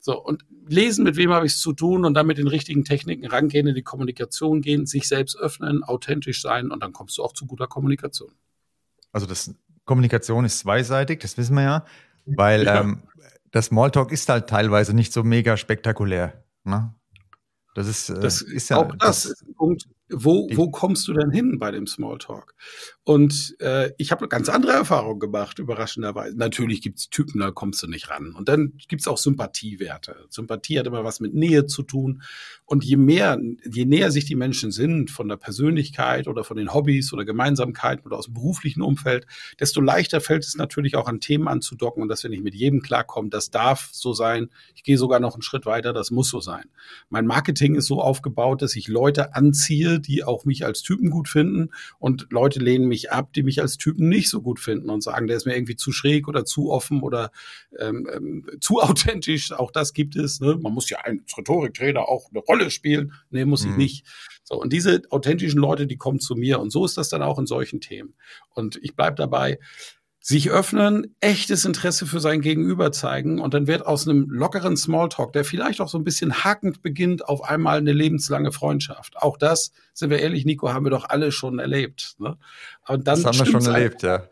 So, und lesen, mit wem habe ich es zu tun und dann mit den richtigen Techniken rangehen, in die Kommunikation gehen, sich selbst öffnen, authentisch sein und dann kommst du auch zu guter Kommunikation. Also das Kommunikation ist zweiseitig, das wissen wir ja, weil ja. Ähm, der Smalltalk ist halt teilweise nicht so mega spektakulär. Ne? Das ist, äh, das ist ja. Auch das, das ist ein Punkt, wo, wo kommst du denn hin bei dem Smalltalk? Und äh, ich habe ganz andere Erfahrungen gemacht, überraschenderweise. Natürlich gibt's Typen, da kommst du nicht ran. Und dann gibt's auch Sympathiewerte. Sympathie hat immer was mit Nähe zu tun. Und je mehr, je näher sich die Menschen sind von der Persönlichkeit oder von den Hobbys oder Gemeinsamkeiten oder aus dem beruflichen Umfeld, desto leichter fällt es natürlich auch an Themen anzudocken und dass wir nicht mit jedem klarkommen. Das darf so sein. Ich gehe sogar noch einen Schritt weiter. Das muss so sein. Mein Marketing ist so aufgebaut, dass ich Leute anziehe, die auch mich als Typen gut finden und Leute lehnen mich ab, die mich als Typen nicht so gut finden und sagen, der ist mir irgendwie zu schräg oder zu offen oder ähm, ähm, zu authentisch. Auch das gibt es. Ne? Man muss ja als Rhetoriktrainer auch eine Rolle spielen. Nee, muss mhm. ich nicht. So, und diese authentischen Leute, die kommen zu mir. Und so ist das dann auch in solchen Themen. Und ich bleib dabei, sich öffnen, echtes Interesse für sein Gegenüber zeigen und dann wird aus einem lockeren Smalltalk, der vielleicht auch so ein bisschen hakend beginnt, auf einmal eine lebenslange Freundschaft. Auch das, sind wir ehrlich, Nico, haben wir doch alle schon erlebt. Ne? Und dann das haben wir schon erlebt, ja.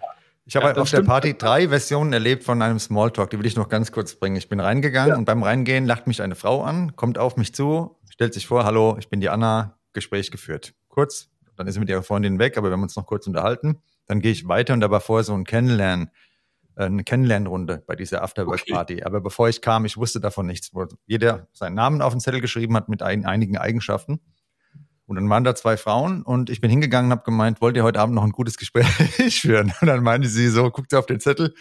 Ich habe ja, auf der Party drei Versionen erlebt von einem Smalltalk, die will ich noch ganz kurz bringen. Ich bin reingegangen ja. und beim Reingehen lacht mich eine Frau an, kommt auf mich zu, stellt sich vor, hallo, ich bin die Anna, Gespräch geführt. Kurz, dann ist sie mit ihrer Freundin weg, aber wir haben uns noch kurz unterhalten. Dann gehe ich weiter und da war vorher so ein Kennenlernen, äh, eine Kennenlernrunde bei dieser Afterwork-Party. Okay. Aber bevor ich kam, ich wusste davon nichts, wo jeder seinen Namen auf den Zettel geschrieben hat mit ein, einigen Eigenschaften. Und dann waren da zwei Frauen und ich bin hingegangen und habe gemeint, wollt ihr heute Abend noch ein gutes Gespräch führen? Und dann meinte sie so, guckt auf den Zettel,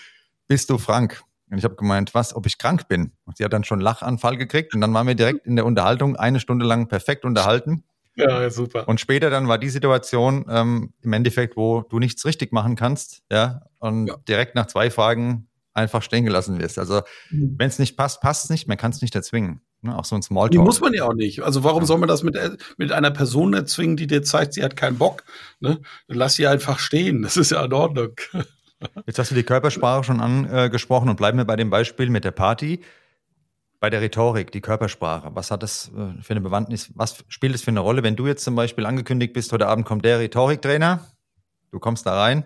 bist du Frank? Und ich habe gemeint, was, ob ich krank bin? Und sie hat dann schon einen Lachanfall gekriegt und dann waren wir direkt in der Unterhaltung eine Stunde lang perfekt unterhalten. Ja, super. Und später dann war die Situation ähm, im Endeffekt, wo du nichts richtig machen kannst, ja, und ja. direkt nach zwei Fragen einfach stehen gelassen wirst. Also mhm. wenn es nicht passt, passt es nicht, man kann es nicht erzwingen. Ne? Auch so ein Smalltalk. Die muss man ja auch nicht. Also warum ja. soll man das mit, äh, mit einer Person erzwingen, die dir zeigt, sie hat keinen Bock? Ne? Dann lass sie einfach stehen. Das ist ja in Ordnung. Jetzt hast du die Körpersprache schon angesprochen und bleiben wir bei dem Beispiel mit der Party bei der Rhetorik, die Körpersprache, was hat das äh, für eine Bewandtnis, was spielt es für eine Rolle, wenn du jetzt zum Beispiel angekündigt bist, heute Abend kommt der Rhetoriktrainer, du kommst da rein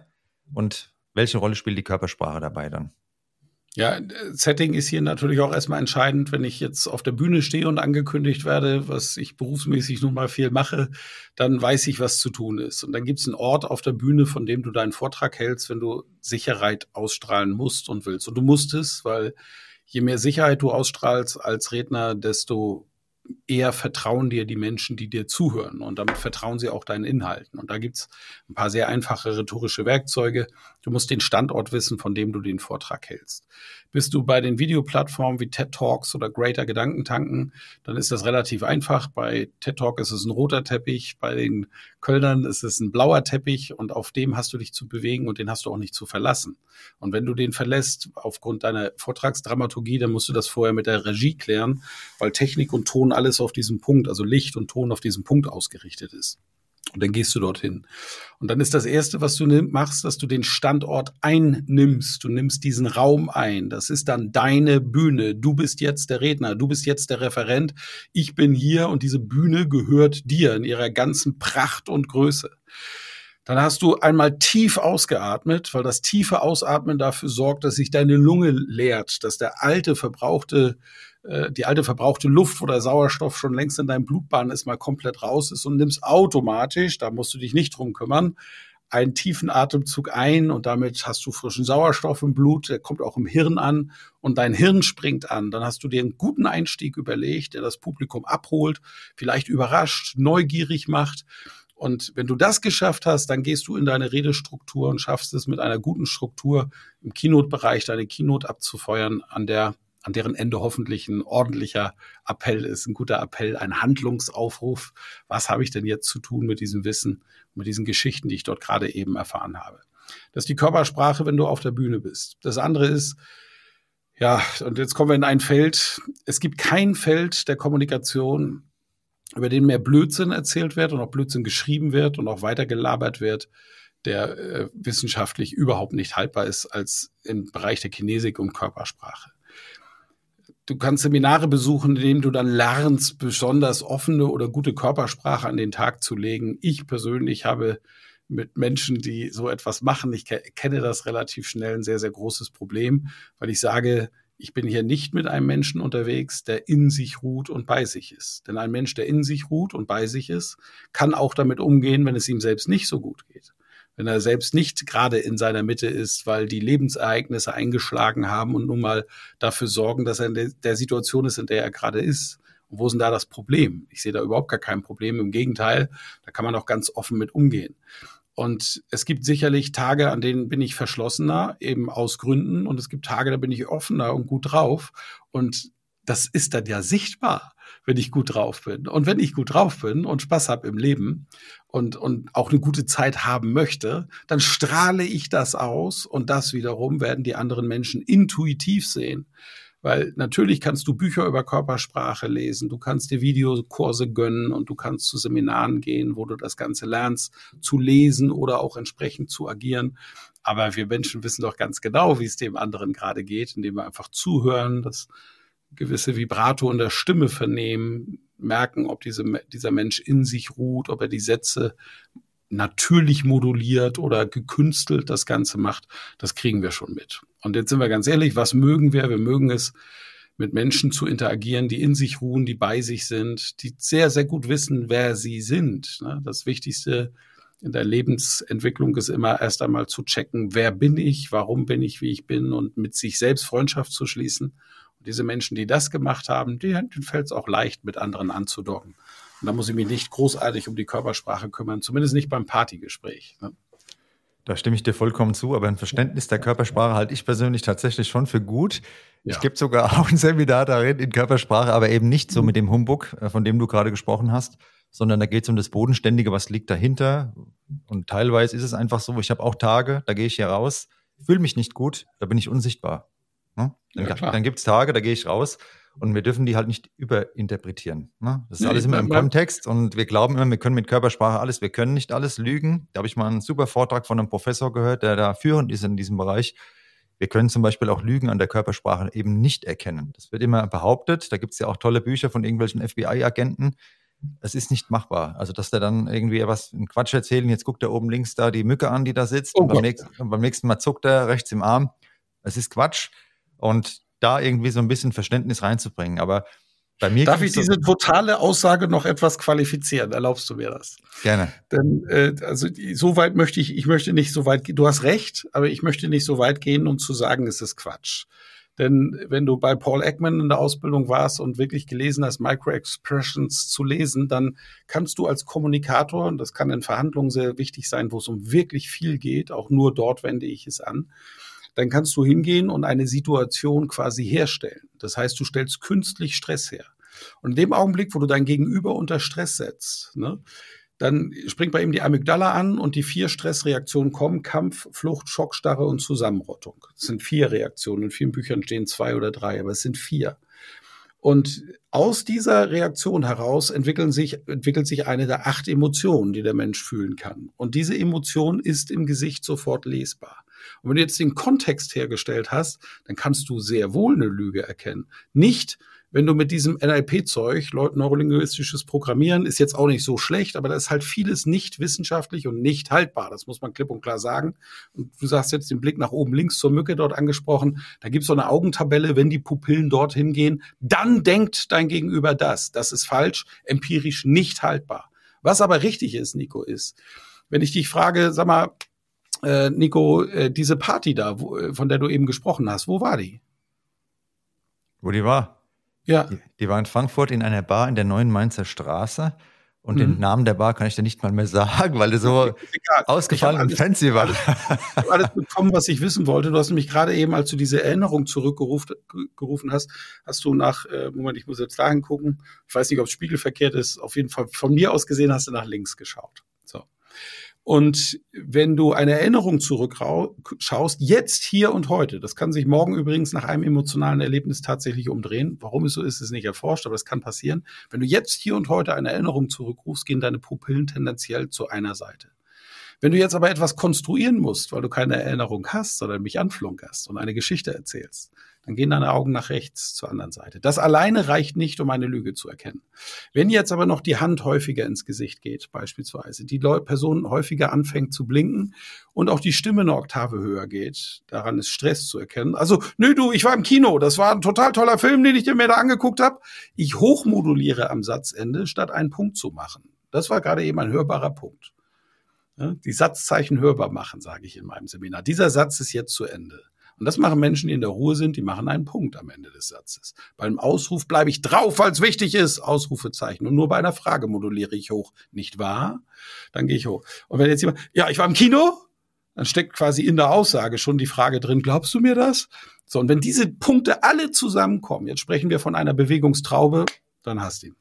und welche Rolle spielt die Körpersprache dabei dann? Ja, Setting ist hier natürlich auch erstmal entscheidend, wenn ich jetzt auf der Bühne stehe und angekündigt werde, was ich berufsmäßig nun mal viel mache, dann weiß ich, was zu tun ist. Und dann gibt es einen Ort auf der Bühne, von dem du deinen Vortrag hältst, wenn du Sicherheit ausstrahlen musst und willst. Und du musst es, weil je mehr Sicherheit du ausstrahlst als Redner, desto eher vertrauen dir die Menschen, die dir zuhören. Und damit vertrauen sie auch deinen Inhalten. Und da gibt's ein paar sehr einfache rhetorische Werkzeuge. Du musst den Standort wissen, von dem du den Vortrag hältst. Bist du bei den Videoplattformen wie TED Talks oder Greater Gedankentanken, dann ist das relativ einfach. Bei TED Talk ist es ein roter Teppich, bei den Kölnern ist es ein blauer Teppich und auf dem hast du dich zu bewegen und den hast du auch nicht zu verlassen. Und wenn du den verlässt aufgrund deiner Vortragsdramaturgie, dann musst du das vorher mit der Regie klären, weil Technik und Ton alles auf diesem Punkt, also Licht und Ton auf diesem Punkt ausgerichtet ist. Und dann gehst du dorthin. Und dann ist das Erste, was du machst, dass du den Standort einnimmst. Du nimmst diesen Raum ein. Das ist dann deine Bühne. Du bist jetzt der Redner. Du bist jetzt der Referent. Ich bin hier und diese Bühne gehört dir in ihrer ganzen Pracht und Größe. Dann hast du einmal tief ausgeatmet, weil das tiefe Ausatmen dafür sorgt, dass sich deine Lunge leert, dass der alte verbrauchte äh, die alte verbrauchte Luft, wo der Sauerstoff schon längst in deinem Blutbahn ist, mal komplett raus ist und nimmst automatisch, da musst du dich nicht drum kümmern, einen tiefen Atemzug ein und damit hast du frischen Sauerstoff im Blut, der kommt auch im Hirn an und dein Hirn springt an. Dann hast du dir einen guten Einstieg überlegt, der das Publikum abholt, vielleicht überrascht, neugierig macht. Und wenn du das geschafft hast, dann gehst du in deine Redestruktur und schaffst es mit einer guten Struktur im Keynote-Bereich deine Keynote abzufeuern, an der an deren Ende hoffentlich ein ordentlicher Appell ist, ein guter Appell, ein Handlungsaufruf. Was habe ich denn jetzt zu tun mit diesem Wissen, mit diesen Geschichten, die ich dort gerade eben erfahren habe? Das ist die Körpersprache, wenn du auf der Bühne bist. Das andere ist, ja, und jetzt kommen wir in ein Feld. Es gibt kein Feld der Kommunikation, über den mehr Blödsinn erzählt wird und auch Blödsinn geschrieben wird und auch weitergelabert wird, der äh, wissenschaftlich überhaupt nicht haltbar ist als im Bereich der Kinesik und Körpersprache. Du kannst Seminare besuchen, in denen du dann lernst, besonders offene oder gute Körpersprache an den Tag zu legen. Ich persönlich habe mit Menschen, die so etwas machen, ich kenne das relativ schnell, ein sehr, sehr großes Problem, weil ich sage, ich bin hier nicht mit einem Menschen unterwegs, der in sich ruht und bei sich ist. Denn ein Mensch, der in sich ruht und bei sich ist, kann auch damit umgehen, wenn es ihm selbst nicht so gut geht wenn er selbst nicht gerade in seiner Mitte ist, weil die Lebensereignisse eingeschlagen haben und nun mal dafür sorgen, dass er in der Situation ist, in der er gerade ist. Und wo ist denn da das Problem? Ich sehe da überhaupt gar kein Problem. Im Gegenteil, da kann man auch ganz offen mit umgehen. Und es gibt sicherlich Tage, an denen bin ich verschlossener, eben aus Gründen. Und es gibt Tage, da bin ich offener und gut drauf. Und das ist dann ja sichtbar, wenn ich gut drauf bin. Und wenn ich gut drauf bin und Spaß habe im Leben und, und auch eine gute Zeit haben möchte, dann strahle ich das aus und das wiederum werden die anderen Menschen intuitiv sehen. Weil natürlich kannst du Bücher über Körpersprache lesen, du kannst dir Videokurse gönnen und du kannst zu Seminaren gehen, wo du das Ganze lernst, zu lesen oder auch entsprechend zu agieren. Aber wir Menschen wissen doch ganz genau, wie es dem anderen gerade geht, indem wir einfach zuhören, das gewisse Vibrato in der Stimme vernehmen, merken, ob diese, dieser Mensch in sich ruht, ob er die Sätze natürlich moduliert oder gekünstelt das Ganze macht, das kriegen wir schon mit. Und jetzt sind wir ganz ehrlich, was mögen wir? Wir mögen es, mit Menschen zu interagieren, die in sich ruhen, die bei sich sind, die sehr, sehr gut wissen, wer sie sind. Ne? Das Wichtigste in der Lebensentwicklung ist immer erst einmal zu checken, wer bin ich, warum bin ich, wie ich bin und mit sich selbst Freundschaft zu schließen diese Menschen, die das gemacht haben, denen fällt es auch leicht, mit anderen anzudocken. Und da muss ich mich nicht großartig um die Körpersprache kümmern, zumindest nicht beim Partygespräch. Ne? Da stimme ich dir vollkommen zu, aber ein Verständnis der Körpersprache halte ich persönlich tatsächlich schon für gut. Ja. Ich gebe sogar auch ein Seminar darin in Körpersprache, aber eben nicht so mit dem Humbug, äh, von dem du gerade gesprochen hast, sondern da geht es um das Bodenständige, was liegt dahinter. Und teilweise ist es einfach so, ich habe auch Tage, da gehe ich hier raus, fühle mich nicht gut, da bin ich unsichtbar. Ne? Dann, ja, dann gibt es Tage, da gehe ich raus und wir dürfen die halt nicht überinterpretieren. Ne? Das ist nee, alles immer im Kontext und wir glauben immer, wir können mit Körpersprache alles, wir können nicht alles lügen. Da habe ich mal einen super Vortrag von einem Professor gehört, der da führend ist in diesem Bereich. Wir können zum Beispiel auch Lügen an der Körpersprache eben nicht erkennen. Das wird immer behauptet. Da gibt es ja auch tolle Bücher von irgendwelchen FBI-Agenten. Es ist nicht machbar. Also, dass der dann irgendwie was in Quatsch erzählen, jetzt guckt er oben links da die Mücke an, die da sitzt, oh und beim nächsten, beim nächsten Mal zuckt er rechts im Arm. Es ist Quatsch und da irgendwie so ein bisschen Verständnis reinzubringen. Aber bei mir Darf ich diese totale Aussage noch etwas qualifizieren? Erlaubst du mir das? Gerne. Denn äh, also so weit möchte ich, ich möchte nicht so weit gehen. Du hast recht, aber ich möchte nicht so weit gehen, um zu sagen, es ist Quatsch. Denn wenn du bei Paul Ekman in der Ausbildung warst und wirklich gelesen hast, Micro-Expressions zu lesen, dann kannst du als Kommunikator, und das kann in Verhandlungen sehr wichtig sein, wo es um wirklich viel geht, auch nur dort wende ich es an, dann kannst du hingehen und eine Situation quasi herstellen. Das heißt, du stellst künstlich Stress her. Und in dem Augenblick, wo du dein Gegenüber unter Stress setzt, ne, dann springt bei ihm die Amygdala an und die vier Stressreaktionen kommen, Kampf, Flucht, Schockstarre und Zusammenrottung. Das sind vier Reaktionen. In vielen Büchern stehen zwei oder drei, aber es sind vier. Und aus dieser Reaktion heraus entwickeln sich, entwickelt sich eine der acht Emotionen, die der Mensch fühlen kann. Und diese Emotion ist im Gesicht sofort lesbar. Und wenn du jetzt den Kontext hergestellt hast, dann kannst du sehr wohl eine Lüge erkennen. Nicht, wenn du mit diesem NLP-Zeug, neurolinguistisches Programmieren, ist jetzt auch nicht so schlecht, aber da ist halt vieles nicht wissenschaftlich und nicht haltbar. Das muss man klipp und klar sagen. Und du sagst jetzt den Blick nach oben links zur Mücke dort angesprochen. Da gibt es so eine Augentabelle, wenn die Pupillen dorthin gehen, dann denkt dein Gegenüber das. Das ist falsch, empirisch nicht haltbar. Was aber richtig ist, Nico, ist, wenn ich dich frage, sag mal, äh, Nico, äh, diese Party da, wo, äh, von der du eben gesprochen hast, wo war die? Wo die war? Ja. Die, die, war in Frankfurt in einer Bar in der neuen Mainzer Straße. Und mhm. den Namen der Bar kann ich dir nicht mal mehr sagen, weil der so ausgefallen und fancy war. Alles, alles bekommen, was ich wissen wollte. Du hast nämlich gerade eben, als du diese Erinnerung zurückgerufen hast, hast du nach, äh, Moment, ich muss jetzt da hingucken. Ich weiß nicht, ob es spiegelverkehrt ist. Auf jeden Fall von mir aus gesehen hast du nach links geschaut. So. Und wenn du eine Erinnerung zurückschaust, jetzt, hier und heute, das kann sich morgen übrigens nach einem emotionalen Erlebnis tatsächlich umdrehen. Warum es so ist, ist nicht erforscht, aber es kann passieren. Wenn du jetzt, hier und heute eine Erinnerung zurückrufst, gehen deine Pupillen tendenziell zu einer Seite. Wenn du jetzt aber etwas konstruieren musst, weil du keine Erinnerung hast, sondern mich anflunkerst und eine Geschichte erzählst, dann gehen deine Augen nach rechts zur anderen Seite. Das alleine reicht nicht, um eine Lüge zu erkennen. Wenn jetzt aber noch die Hand häufiger ins Gesicht geht, beispielsweise, die Person häufiger anfängt zu blinken und auch die Stimme eine Oktave höher geht, daran ist Stress zu erkennen. Also, nö, du, ich war im Kino, das war ein total toller Film, den ich dir mir da angeguckt habe. Ich hochmoduliere am Satzende, statt einen Punkt zu machen. Das war gerade eben ein hörbarer Punkt. Die Satzzeichen hörbar machen, sage ich in meinem Seminar. Dieser Satz ist jetzt zu Ende. Und das machen Menschen, die in der Ruhe sind, die machen einen Punkt am Ende des Satzes. Beim Ausruf bleibe ich drauf, weil es wichtig ist, Ausrufezeichen. Und nur bei einer Frage moduliere ich hoch. Nicht wahr? Dann gehe ich hoch. Und wenn jetzt jemand, ja, ich war im Kino, dann steckt quasi in der Aussage schon die Frage drin, glaubst du mir das? So, und wenn diese Punkte alle zusammenkommen, jetzt sprechen wir von einer Bewegungstraube, dann hast du ihn.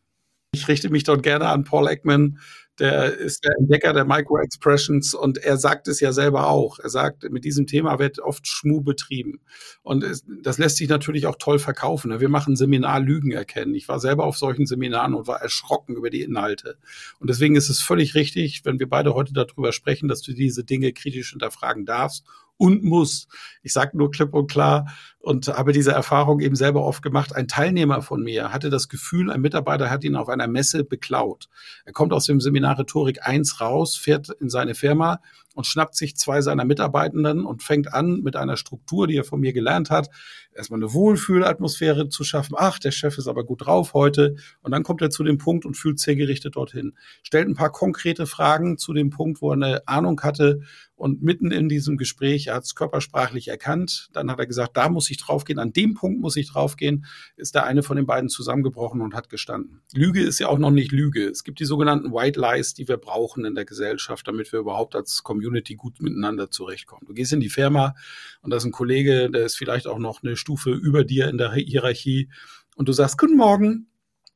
Ich richte mich dort gerne an Paul Ekman, der ist der Entdecker der Micro-Expressions und er sagt es ja selber auch. Er sagt, mit diesem Thema wird oft Schmu betrieben. Und es, das lässt sich natürlich auch toll verkaufen. Ne? Wir machen Seminar Lügen erkennen. Ich war selber auf solchen Seminaren und war erschrocken über die Inhalte. Und deswegen ist es völlig richtig, wenn wir beide heute darüber sprechen, dass du diese Dinge kritisch hinterfragen darfst und muss. Ich sage nur klipp und klar und habe diese Erfahrung eben selber oft gemacht. Ein Teilnehmer von mir hatte das Gefühl, ein Mitarbeiter hat ihn auf einer Messe beklaut. Er kommt aus dem Seminar Rhetorik 1 raus, fährt in seine Firma und schnappt sich zwei seiner Mitarbeitenden und fängt an mit einer Struktur, die er von mir gelernt hat, erstmal eine Wohlfühlatmosphäre zu schaffen. Ach, der Chef ist aber gut drauf heute. Und dann kommt er zu dem Punkt und fühlt zielgerichtet dorthin. Stellt ein paar konkrete Fragen zu dem Punkt, wo er eine Ahnung hatte. Und mitten in diesem Gespräch, er hat es körpersprachlich erkannt. Dann hat er gesagt, da muss ich draufgehen, an dem Punkt muss ich draufgehen. Ist der eine von den beiden zusammengebrochen und hat gestanden. Lüge ist ja auch noch nicht Lüge. Es gibt die sogenannten White Lies, die wir brauchen in der Gesellschaft, damit wir überhaupt als Community gut miteinander zurechtkommen. Du gehst in die Firma und da ist ein Kollege, der ist vielleicht auch noch eine Stufe über dir in der Hierarchie und du sagst, guten Morgen.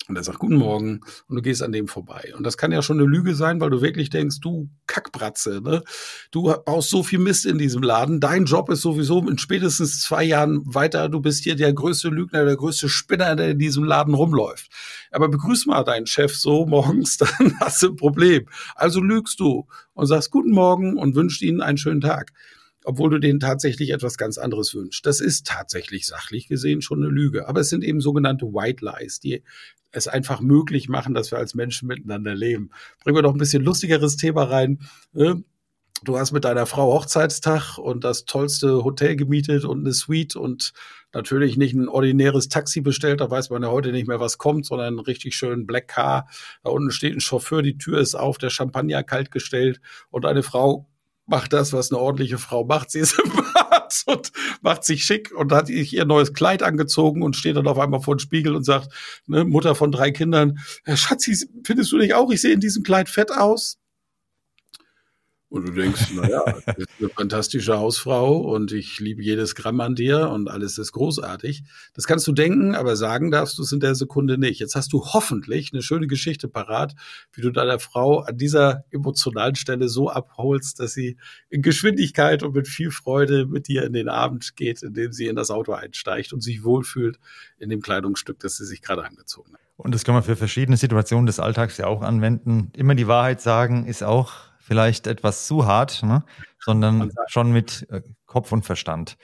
Und er sagt, guten Morgen. Und du gehst an dem vorbei. Und das kann ja schon eine Lüge sein, weil du wirklich denkst, du Kackbratze, ne? Du baust so viel Mist in diesem Laden. Dein Job ist sowieso in spätestens zwei Jahren weiter. Du bist hier der größte Lügner, der größte Spinner, der in diesem Laden rumläuft. Aber begrüß mal deinen Chef so morgens, dann hast du ein Problem. Also lügst du und sagst guten Morgen und wünschst ihnen einen schönen Tag obwohl du denen tatsächlich etwas ganz anderes wünschst. Das ist tatsächlich sachlich gesehen schon eine Lüge. Aber es sind eben sogenannte White Lies, die es einfach möglich machen, dass wir als Menschen miteinander leben. Bringen wir doch ein bisschen lustigeres Thema rein. Ne? Du hast mit deiner Frau Hochzeitstag und das tollste Hotel gemietet und eine Suite und natürlich nicht ein ordinäres Taxi bestellt, da weiß man ja heute nicht mehr, was kommt, sondern einen richtig schönen Black Car. Da unten steht ein Chauffeur, die Tür ist auf, der Champagner kalt gestellt und eine Frau macht das, was eine ordentliche Frau macht. Sie ist im Bad und macht sich schick und hat sich ihr neues Kleid angezogen und steht dann auf einmal vor dem Spiegel und sagt, ne, Mutter von drei Kindern, Schatzi, findest du dich auch, ich sehe in diesem Kleid fett aus? Und du denkst, naja, du bist eine fantastische Hausfrau und ich liebe jedes Gramm an dir und alles ist großartig. Das kannst du denken, aber sagen darfst du es in der Sekunde nicht. Jetzt hast du hoffentlich eine schöne Geschichte parat, wie du deiner Frau an dieser emotionalen Stelle so abholst, dass sie in Geschwindigkeit und mit viel Freude mit dir in den Abend geht, indem sie in das Auto einsteigt und sich wohlfühlt in dem Kleidungsstück, das sie sich gerade angezogen hat. Und das kann man für verschiedene Situationen des Alltags ja auch anwenden. Immer die Wahrheit sagen ist auch vielleicht etwas zu hart, ne? sondern schon mit äh, Kopf und Verstand.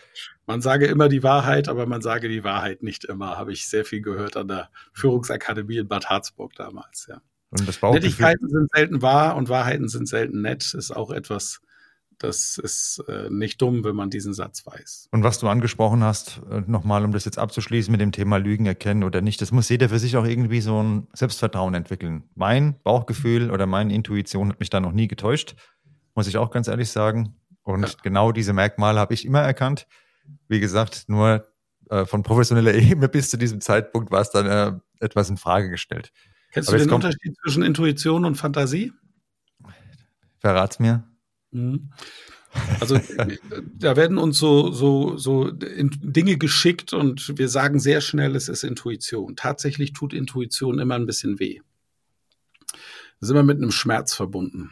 Man sage immer die Wahrheit, aber man sage die Wahrheit nicht immer, habe ich sehr viel gehört an der Führungsakademie in Bad Harzburg damals, ja. Und das Nettigkeiten sind selten wahr und Wahrheiten sind selten nett, ist auch etwas, das ist äh, nicht dumm, wenn man diesen Satz weiß. Und was du angesprochen hast, äh, nochmal, um das jetzt abzuschließen mit dem Thema Lügen erkennen oder nicht, das muss jeder für sich auch irgendwie so ein Selbstvertrauen entwickeln. Mein Bauchgefühl oder meine Intuition hat mich da noch nie getäuscht, muss ich auch ganz ehrlich sagen. Und ja. genau diese Merkmale habe ich immer erkannt. Wie gesagt, nur äh, von professioneller Ebene bis zu diesem Zeitpunkt war es dann äh, etwas in Frage gestellt. Kennst Aber du den Unterschied zwischen Intuition und Fantasie? Verrat's mir. Mhm. Also da werden uns so, so, so Dinge geschickt und wir sagen sehr schnell, es ist Intuition. Tatsächlich tut Intuition immer ein bisschen weh. Das ist immer mit einem Schmerz verbunden.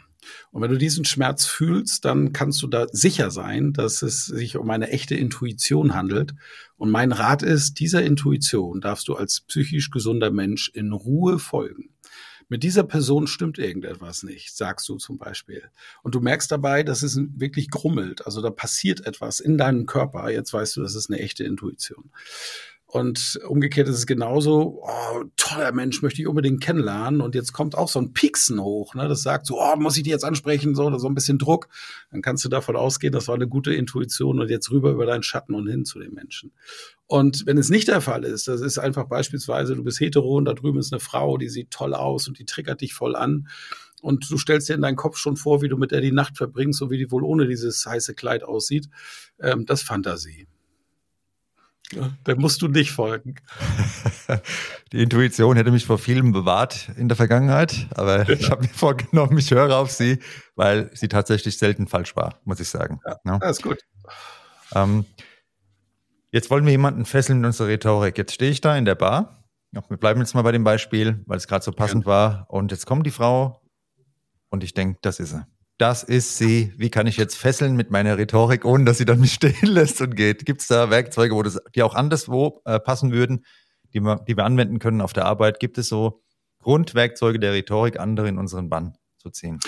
Und wenn du diesen Schmerz fühlst, dann kannst du da sicher sein, dass es sich um eine echte Intuition handelt. Und mein Rat ist, dieser Intuition darfst du als psychisch gesunder Mensch in Ruhe folgen mit dieser Person stimmt irgendetwas nicht, sagst du zum Beispiel. Und du merkst dabei, dass es wirklich grummelt. Also da passiert etwas in deinem Körper. Jetzt weißt du, das ist eine echte Intuition. Und umgekehrt ist es genauso, oh, toller Mensch, möchte ich unbedingt kennenlernen. Und jetzt kommt auch so ein Pieksen hoch, ne? das sagt so, oh, muss ich die jetzt ansprechen, so, oder so ein bisschen Druck. Dann kannst du davon ausgehen, das war eine gute Intuition und jetzt rüber über deinen Schatten und hin zu den Menschen. Und wenn es nicht der Fall ist, das ist einfach beispielsweise, du bist hetero und da drüben ist eine Frau, die sieht toll aus und die triggert dich voll an. Und du stellst dir in deinen Kopf schon vor, wie du mit der die Nacht verbringst, so wie die wohl ohne dieses heiße Kleid aussieht. Ähm, das Fantasie. Da musst du nicht folgen. Die Intuition hätte mich vor vielem bewahrt in der Vergangenheit, aber ja. ich habe mir vorgenommen, ich höre auf sie, weil sie tatsächlich selten falsch war, muss ich sagen. Ja, ja. Das ist gut. Ähm, jetzt wollen wir jemanden fesseln in unserer Rhetorik. Jetzt stehe ich da in der Bar. Wir bleiben jetzt mal bei dem Beispiel, weil es gerade so passend war. Und jetzt kommt die Frau und ich denke, das ist sie das ist sie. Wie kann ich jetzt fesseln mit meiner Rhetorik, ohne dass sie dann mich stehen lässt und geht? Gibt es da Werkzeuge, wo das, die auch anderswo äh, passen würden, die wir, die wir anwenden können auf der Arbeit? Gibt es so Grundwerkzeuge der Rhetorik, andere in unseren Bann zu ziehen?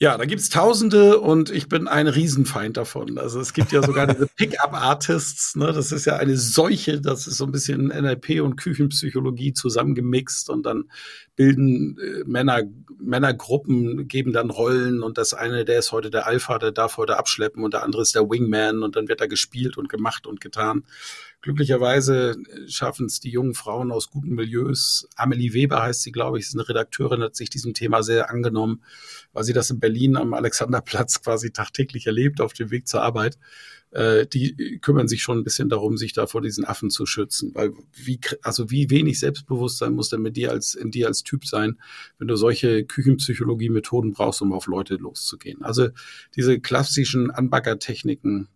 Ja, da gibt's Tausende und ich bin ein Riesenfeind davon. Also es gibt ja sogar diese Pickup-Artists, ne? das ist ja eine Seuche, das ist so ein bisschen NLP und Küchenpsychologie zusammengemixt und dann bilden äh, Männer, Männergruppen, geben dann Rollen und das eine, der ist heute der Alpha, der darf heute abschleppen und der andere ist der Wingman und dann wird da gespielt und gemacht und getan. Glücklicherweise schaffen es die jungen Frauen aus guten Milieus. Amelie Weber heißt sie, glaube ich, ist eine Redakteurin, hat sich diesem Thema sehr angenommen, weil sie das in Berlin am Alexanderplatz quasi tagtäglich erlebt auf dem Weg zur Arbeit. Äh, die kümmern sich schon ein bisschen darum, sich da vor diesen Affen zu schützen. Weil wie, also wie wenig Selbstbewusstsein muss denn mit dir als, in dir als Typ sein, wenn du solche Küchenpsychologie-Methoden brauchst, um auf Leute loszugehen. Also diese klassischen Anbaggertechniken,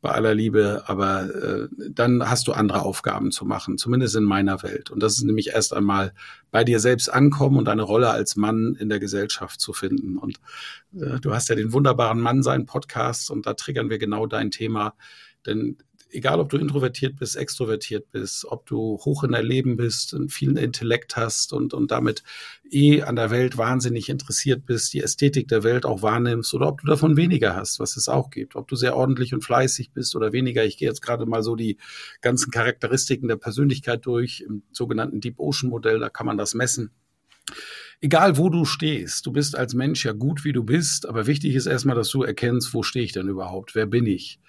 bei aller Liebe, aber äh, dann hast du andere Aufgaben zu machen, zumindest in meiner Welt. Und das ist nämlich erst einmal bei dir selbst ankommen und deine Rolle als Mann in der Gesellschaft zu finden. Und äh, du hast ja den wunderbaren Mann sein Podcast und da triggern wir genau dein Thema. Denn egal ob du introvertiert bist, extrovertiert bist, ob du hoch in dein Leben bist und vielen Intellekt hast und, und damit eh an der Welt wahnsinnig interessiert bist, die Ästhetik der Welt auch wahrnimmst oder ob du davon weniger hast, was es auch gibt, ob du sehr ordentlich und fleißig bist oder weniger. Ich gehe jetzt gerade mal so die ganzen Charakteristiken der Persönlichkeit durch im sogenannten Deep Ocean Modell, da kann man das messen. Egal wo du stehst, du bist als Mensch ja gut, wie du bist, aber wichtig ist erstmal, dass du erkennst, wo stehe ich denn überhaupt, wer bin ich?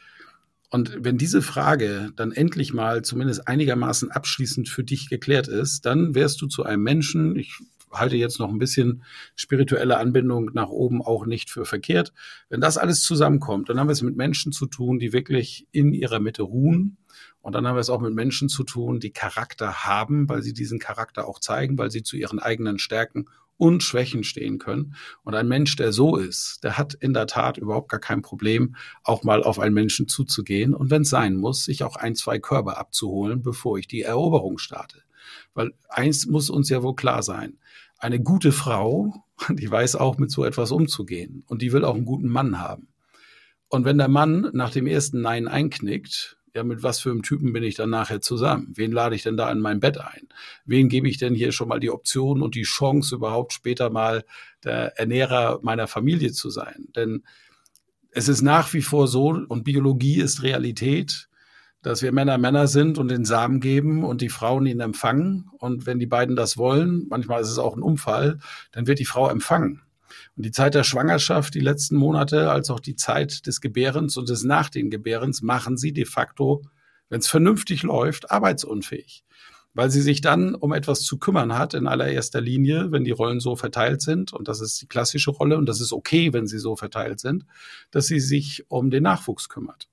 Und wenn diese Frage dann endlich mal zumindest einigermaßen abschließend für dich geklärt ist, dann wärst du zu einem Menschen, ich halte jetzt noch ein bisschen spirituelle Anbindung nach oben auch nicht für verkehrt. Wenn das alles zusammenkommt, dann haben wir es mit Menschen zu tun, die wirklich in ihrer Mitte ruhen. Und dann haben wir es auch mit Menschen zu tun, die Charakter haben, weil sie diesen Charakter auch zeigen, weil sie zu ihren eigenen Stärken und Schwächen stehen können. Und ein Mensch, der so ist, der hat in der Tat überhaupt gar kein Problem, auch mal auf einen Menschen zuzugehen und wenn es sein muss, sich auch ein, zwei Körbe abzuholen, bevor ich die Eroberung starte. Weil eins muss uns ja wohl klar sein. Eine gute Frau, die weiß auch mit so etwas umzugehen und die will auch einen guten Mann haben. Und wenn der Mann nach dem ersten Nein einknickt, ja, mit was für einem Typen bin ich dann nachher zusammen? Wen lade ich denn da in mein Bett ein? Wen gebe ich denn hier schon mal die Option und die Chance, überhaupt später mal der Ernährer meiner Familie zu sein? Denn es ist nach wie vor so, und Biologie ist Realität, dass wir Männer Männer sind und den Samen geben und die Frauen ihn empfangen. Und wenn die beiden das wollen, manchmal ist es auch ein Unfall, dann wird die Frau empfangen. Und die Zeit der Schwangerschaft, die letzten Monate, als auch die Zeit des Gebärens und des nach den Gebärens machen sie de facto, wenn es vernünftig läuft, arbeitsunfähig. Weil sie sich dann um etwas zu kümmern hat, in allererster Linie, wenn die Rollen so verteilt sind, und das ist die klassische Rolle, und das ist okay, wenn sie so verteilt sind, dass sie sich um den Nachwuchs kümmert.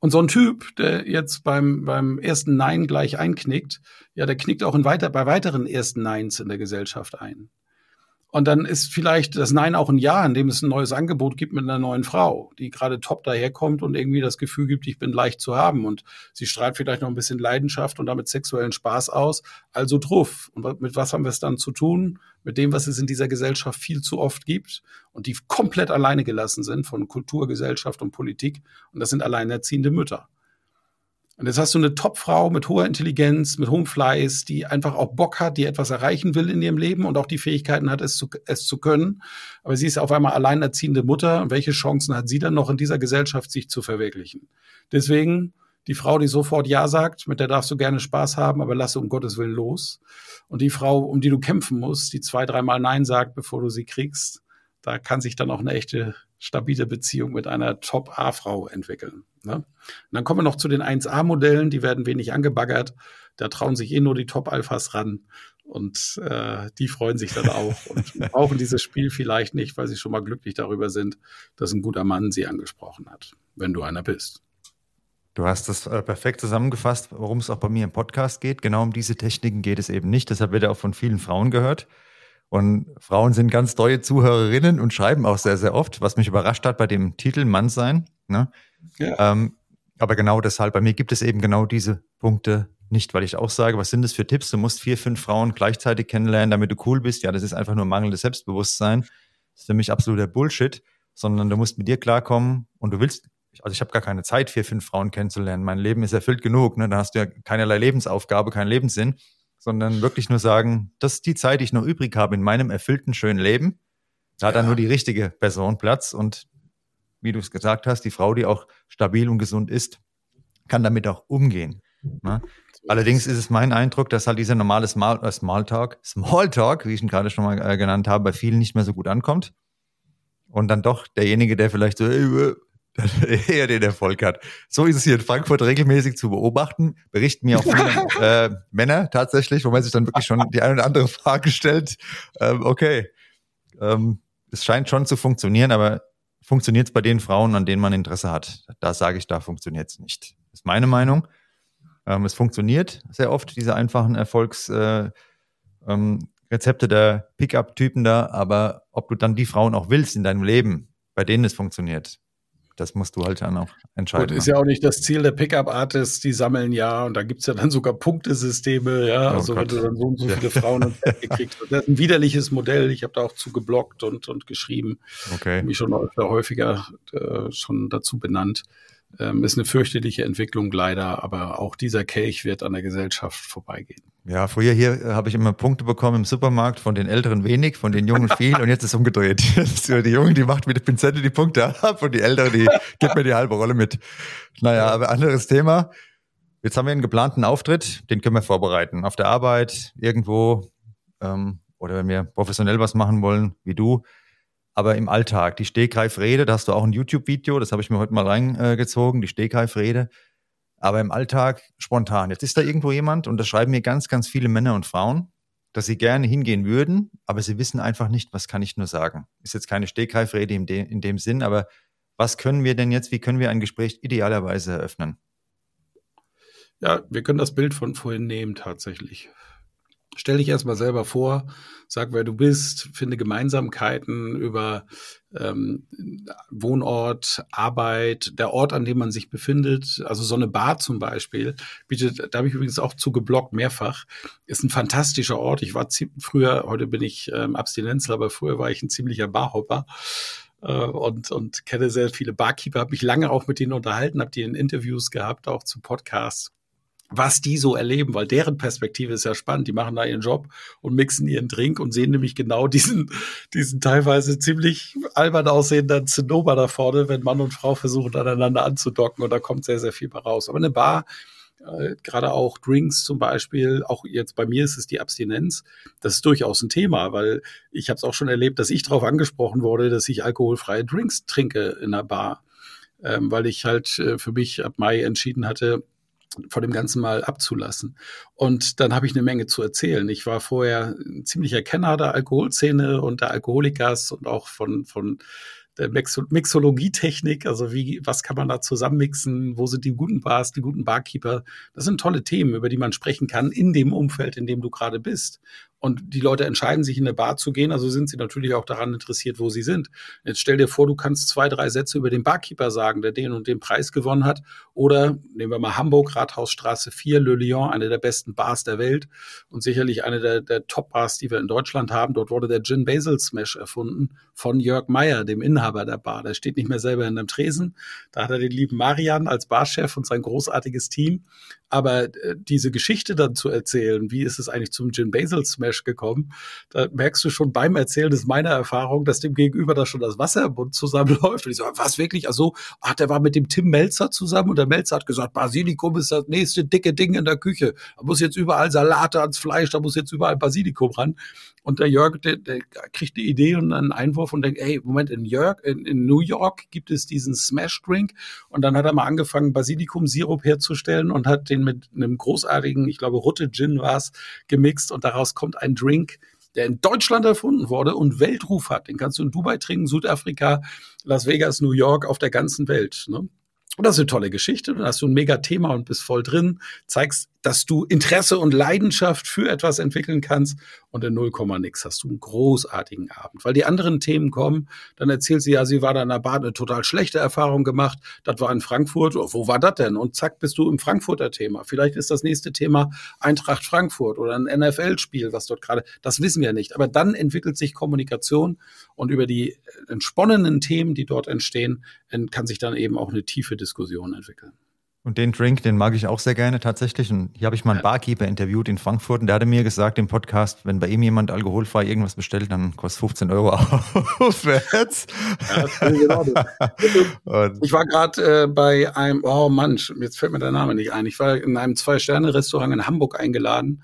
Und so ein Typ, der jetzt beim, beim ersten Nein gleich einknickt, ja, der knickt auch in weiter, bei weiteren ersten Neins in der Gesellschaft ein. Und dann ist vielleicht das Nein auch ein Ja, in dem es ein neues Angebot gibt mit einer neuen Frau, die gerade top daherkommt und irgendwie das Gefühl gibt, ich bin leicht zu haben. Und sie strahlt vielleicht noch ein bisschen Leidenschaft und damit sexuellen Spaß aus. Also druff. Und mit was haben wir es dann zu tun? Mit dem, was es in dieser Gesellschaft viel zu oft gibt und die komplett alleine gelassen sind von Kultur, Gesellschaft und Politik. Und das sind alleinerziehende Mütter. Und jetzt hast du eine Topfrau mit hoher Intelligenz, mit hohem Fleiß, die einfach auch Bock hat, die etwas erreichen will in ihrem Leben und auch die Fähigkeiten hat, es zu, es zu können. Aber sie ist auf einmal alleinerziehende Mutter. Und welche Chancen hat sie dann noch in dieser Gesellschaft, sich zu verwirklichen? Deswegen die Frau, die sofort Ja sagt, mit der darfst du gerne Spaß haben, aber lasse um Gottes Willen los. Und die Frau, um die du kämpfen musst, die zwei, dreimal Nein sagt, bevor du sie kriegst, da kann sich dann auch eine echte stabile Beziehung mit einer Top-A-Frau entwickeln. Ne? Und dann kommen wir noch zu den 1A-Modellen, die werden wenig angebaggert. Da trauen sich eh nur die Top-Alphas ran. Und äh, die freuen sich dann auch und brauchen dieses Spiel vielleicht nicht, weil sie schon mal glücklich darüber sind, dass ein guter Mann sie angesprochen hat, wenn du einer bist. Du hast das äh, perfekt zusammengefasst, worum es auch bei mir im Podcast geht. Genau um diese Techniken geht es eben nicht. Deshalb wird er auch von vielen Frauen gehört. Und Frauen sind ganz treue Zuhörerinnen und schreiben auch sehr, sehr oft, was mich überrascht hat bei dem Titel Mann sein. Ne? Ja. Ähm, aber genau deshalb, bei mir gibt es eben genau diese Punkte nicht, weil ich auch sage, was sind das für Tipps? Du musst vier, fünf Frauen gleichzeitig kennenlernen, damit du cool bist. Ja, das ist einfach nur mangelndes Selbstbewusstsein. Das ist für mich absoluter Bullshit, sondern du musst mit dir klarkommen und du willst, also ich habe gar keine Zeit, vier, fünf Frauen kennenzulernen. Mein Leben ist erfüllt genug. Ne? Da hast du ja keinerlei Lebensaufgabe, keinen Lebenssinn sondern wirklich nur sagen, das ist die Zeit, die ich noch übrig habe in meinem erfüllten, schönen Leben. Da hat dann nur die richtige Person Platz und wie du es gesagt hast, die Frau, die auch stabil und gesund ist, kann damit auch umgehen. Ne? Allerdings ist es mein Eindruck, dass halt dieser normale Small, äh, Smalltalk, Smalltalk, wie ich ihn gerade schon mal äh, genannt habe, bei vielen nicht mehr so gut ankommt. Und dann doch derjenige, der vielleicht so, ey, eher den Erfolg hat. So ist es hier in Frankfurt regelmäßig zu beobachten. Berichten mir auch viele äh, Männer tatsächlich, wo man sich dann wirklich schon die eine oder andere Frage stellt. Ähm, okay, ähm, es scheint schon zu funktionieren, aber funktioniert es bei den Frauen, an denen man Interesse hat? Da sage ich, da funktioniert es nicht. Das ist meine Meinung. Ähm, es funktioniert sehr oft, diese einfachen Erfolgsrezepte äh, ähm, der Pickup-Typen da, aber ob du dann die Frauen auch willst in deinem Leben, bei denen es funktioniert, das musst du halt dann auch entscheiden. Gut, ist ja auch nicht das Ziel der Pickup-Artists, die sammeln ja und da gibt es ja dann sogar Punktesysteme, ja, oh also Gott. wenn du dann so und so viele Frauen gekriegt hast. Das ist ein widerliches Modell, ich habe da auch zu geblockt und, und geschrieben, okay. mich schon häufiger äh, schon dazu benannt. Ähm, ist eine fürchterliche Entwicklung leider, aber auch dieser Kelch wird an der Gesellschaft vorbeigehen. Ja, früher hier äh, habe ich immer Punkte bekommen im Supermarkt, von den Älteren wenig, von den Jungen viel und jetzt ist es umgedreht. die Jungen, die macht mit der Pinzette die Punkte ab und die Älteren, die gibt mir die halbe Rolle mit. Naja, aber anderes Thema. Jetzt haben wir einen geplanten Auftritt, den können wir vorbereiten. Auf der Arbeit, irgendwo, ähm, oder wenn wir professionell was machen wollen, wie du, aber im Alltag, die Stegreifrede, da hast du auch ein YouTube-Video, das habe ich mir heute mal reingezogen, die Stegreifrede. Aber im Alltag spontan. Jetzt ist da irgendwo jemand und das schreiben mir ganz, ganz viele Männer und Frauen. dass sie gerne hingehen würden, aber sie wissen einfach nicht, was kann ich nur sagen. Ist jetzt keine Stegreifrede in, de in dem Sinn, aber was können wir denn jetzt, wie können wir ein Gespräch idealerweise eröffnen? Ja, wir können das Bild von vorhin nehmen tatsächlich. Stell dich erstmal selber vor, sag, wer du bist, finde Gemeinsamkeiten über ähm, Wohnort, Arbeit, der Ort, an dem man sich befindet. Also so eine Bar zum Beispiel, bietet, da habe ich übrigens auch zu geblockt, mehrfach, ist ein fantastischer Ort. Ich war früher, heute bin ich ähm, Abstinenzler, aber früher war ich ein ziemlicher Barhopper äh, und, und kenne sehr viele Barkeeper, habe mich lange auch mit denen unterhalten, habe die in Interviews gehabt, auch zu Podcasts was die so erleben, weil deren Perspektive ist ja spannend. Die machen da ihren Job und mixen ihren Drink und sehen nämlich genau diesen, diesen teilweise ziemlich albern aussehenden Zinnober da vorne, wenn Mann und Frau versuchen, aneinander anzudocken und da kommt sehr, sehr viel bei raus. Aber eine Bar, äh, gerade auch Drinks zum Beispiel, auch jetzt bei mir ist es die Abstinenz, das ist durchaus ein Thema, weil ich habe es auch schon erlebt, dass ich darauf angesprochen wurde, dass ich alkoholfreie Drinks trinke in einer Bar. Ähm, weil ich halt äh, für mich ab Mai entschieden hatte, von dem Ganzen mal abzulassen. Und dann habe ich eine Menge zu erzählen. Ich war vorher ein ziemlicher Kenner der Alkoholszene und der Alkoholikers und auch von, von der Mixologietechnik, also wie, was kann man da zusammenmixen, wo sind die guten Bars, die guten Barkeeper. Das sind tolle Themen, über die man sprechen kann in dem Umfeld, in dem du gerade bist und die Leute entscheiden sich in eine Bar zu gehen, also sind sie natürlich auch daran interessiert, wo sie sind. Jetzt stell dir vor, du kannst zwei, drei Sätze über den Barkeeper sagen, der den und den Preis gewonnen hat. Oder nehmen wir mal Hamburg, Rathausstraße 4, Le Lion, eine der besten Bars der Welt und sicherlich eine der, der Top-Bars, die wir in Deutschland haben. Dort wurde der Gin Basil Smash erfunden von Jörg Meyer, dem Inhaber der Bar. Der steht nicht mehr selber in einem Tresen. Da hat er den lieben Marian als Barchef und sein großartiges Team. Aber äh, diese Geschichte dann zu erzählen, wie ist es eigentlich zum Gin Basil Smash gekommen, da merkst du schon beim Erzählen, das ist meine Erfahrung, dass dem Gegenüber da schon das Wasser im Mund zusammenläuft. Und ich so, was wirklich? Also, ach, der war mit dem Tim Melzer zusammen und der Melzer hat gesagt, Basilikum ist das nächste dicke Ding in der Küche. Da muss jetzt überall Salate ans Fleisch, da muss jetzt überall Basilikum ran. Und der Jörg, der, der kriegt eine Idee und einen Einwurf und denkt, ey, Moment, in, Jörg, in, in New York gibt es diesen Smash Drink. Und dann hat er mal angefangen, Basilikum-Sirup herzustellen und hat den mit einem großartigen, ich glaube, Rutte Gin war es, gemixt. Und daraus kommt ein Drink, der in Deutschland erfunden wurde und Weltruf hat. Den kannst du in Dubai trinken, Südafrika, Las Vegas, New York, auf der ganzen Welt. Ne? Und das ist eine tolle Geschichte. Dann hast du ein mega Thema und bist voll drin, zeigst dass du Interesse und Leidenschaft für etwas entwickeln kannst und in 0, nix hast du einen großartigen Abend. Weil die anderen Themen kommen, dann erzählt sie ja, sie war da in der Bar eine total schlechte Erfahrung gemacht, das war in Frankfurt, wo war das denn? Und zack, bist du im Frankfurter Thema. Vielleicht ist das nächste Thema Eintracht Frankfurt oder ein NFL-Spiel, was dort gerade, das wissen wir nicht. Aber dann entwickelt sich Kommunikation und über die entsponnenen Themen, die dort entstehen, kann sich dann eben auch eine tiefe Diskussion entwickeln. Und den Drink, den mag ich auch sehr gerne tatsächlich. Und hier habe ich mal einen Barkeeper interviewt in Frankfurt und der hatte mir gesagt im Podcast, wenn bei ihm jemand alkoholfrei irgendwas bestellt, dann kostet 15 Euro aufwärts. Ja, genau ich war gerade äh, bei einem, oh Mann, jetzt fällt mir der Name nicht ein. Ich war in einem Zwei-Sterne-Restaurant in Hamburg eingeladen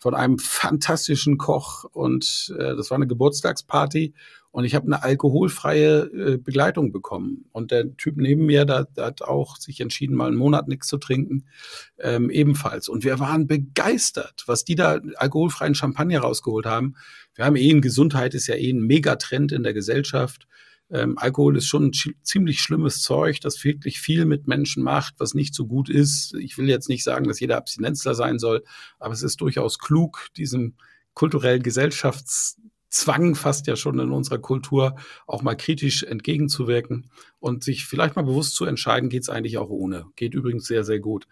von einem fantastischen Koch und äh, das war eine Geburtstagsparty und ich habe eine alkoholfreie äh, Begleitung bekommen. Und der Typ neben mir, der, der hat auch sich entschieden, mal einen Monat nichts zu trinken, ähm, ebenfalls. Und wir waren begeistert, was die da alkoholfreien Champagner rausgeholt haben. Wir haben eh Gesundheit, ist ja eh ein Megatrend in der Gesellschaft. Ähm, Alkohol ist schon ein ziemlich schlimmes Zeug, das wirklich viel mit Menschen macht, was nicht so gut ist. Ich will jetzt nicht sagen, dass jeder Abstinenzler sein soll, aber es ist durchaus klug, diesem kulturellen Gesellschafts Zwang fast ja schon in unserer Kultur, auch mal kritisch entgegenzuwirken und sich vielleicht mal bewusst zu entscheiden, geht es eigentlich auch ohne. Geht übrigens sehr, sehr gut.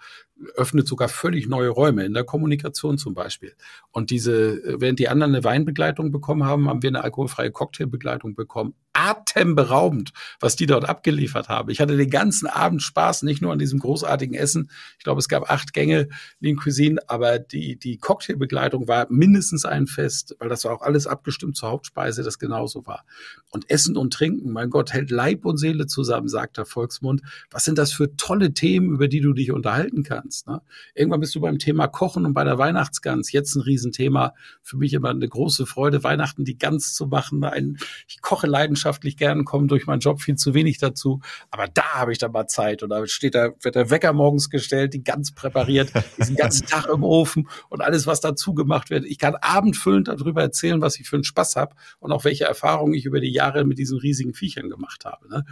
Öffnet sogar völlig neue Räume, in der Kommunikation zum Beispiel. Und diese, während die anderen eine Weinbegleitung bekommen haben, haben wir eine alkoholfreie Cocktailbegleitung bekommen atemberaubend, was die dort abgeliefert haben. Ich hatte den ganzen Abend Spaß, nicht nur an diesem großartigen Essen. Ich glaube, es gab acht Gänge Lean Cuisine, aber die, die Cocktailbegleitung war mindestens ein Fest, weil das war auch alles abgestimmt zur Hauptspeise, das genauso war. Und Essen und Trinken, mein Gott, hält Leib und Seele zusammen, sagt der Volksmund. Was sind das für tolle Themen, über die du dich unterhalten kannst? Ne? Irgendwann bist du beim Thema Kochen und bei der Weihnachtsgans. Jetzt ein Riesenthema. Für mich immer eine große Freude, Weihnachten die Gans zu machen. Ein, ich koche leidenschaftlich gern, komme durch meinen Job viel zu wenig dazu. Aber da habe ich dann mal Zeit. Und da steht da, wird der Wecker morgens gestellt, die ganz präpariert, diesen ganzen Tag im Ofen und alles, was dazu gemacht wird. Ich kann abendfüllend darüber erzählen, was ich für einen Spaß habe und auch welche Erfahrungen ich über die Jahre mit diesen riesigen Viechern gemacht habe. Ne?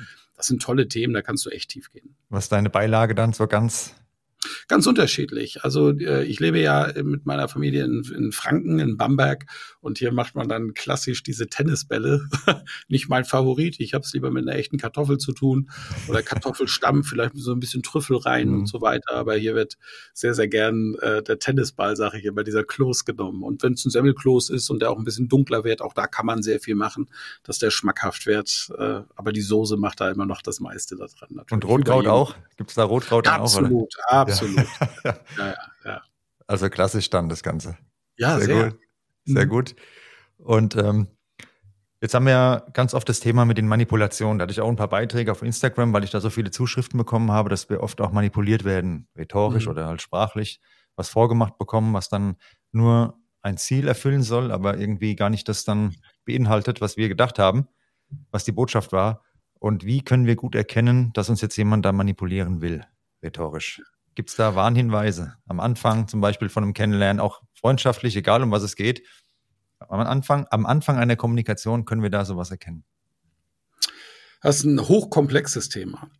Das sind tolle Themen, da kannst du echt tief gehen. Was ist deine Beilage dann so ganz Ganz unterschiedlich. Also äh, ich lebe ja mit meiner Familie in, in, Franken, in Bamberg und hier macht man dann klassisch diese Tennisbälle. Nicht mein Favorit. Ich habe es lieber mit einer echten Kartoffel zu tun oder Kartoffelstamm, vielleicht so ein bisschen Trüffel rein mhm. und so weiter. Aber hier wird sehr, sehr gern äh, der Tennisball, sage ich immer, dieser Kloß genommen. Und wenn es ein Semmelkloß ist und der auch ein bisschen dunkler wird, auch da kann man sehr viel machen, dass der schmackhaft wird. Äh, aber die Soße macht da immer noch das meiste da dran. Natürlich. Und Rotkraut auch? Gibt es da Rotkraut absolut, auch? Absolut, absolut. ja, ja, ja. Also klassisch dann das Ganze. Ja, sehr, sehr. gut. Sehr gut. Und ähm, jetzt haben wir ja ganz oft das Thema mit den Manipulationen. Da hatte ich auch ein paar Beiträge auf Instagram, weil ich da so viele Zuschriften bekommen habe, dass wir oft auch manipuliert werden, rhetorisch mhm. oder halt sprachlich, was vorgemacht bekommen, was dann nur ein Ziel erfüllen soll, aber irgendwie gar nicht das dann beinhaltet, was wir gedacht haben, was die Botschaft war. Und wie können wir gut erkennen, dass uns jetzt jemand da manipulieren will, rhetorisch? Gibt es da Warnhinweise? Am Anfang zum Beispiel von einem Kennenlernen, auch freundschaftlich, egal um was es geht. Am Anfang, am Anfang einer Kommunikation können wir da sowas erkennen. Das ist ein hochkomplexes Thema.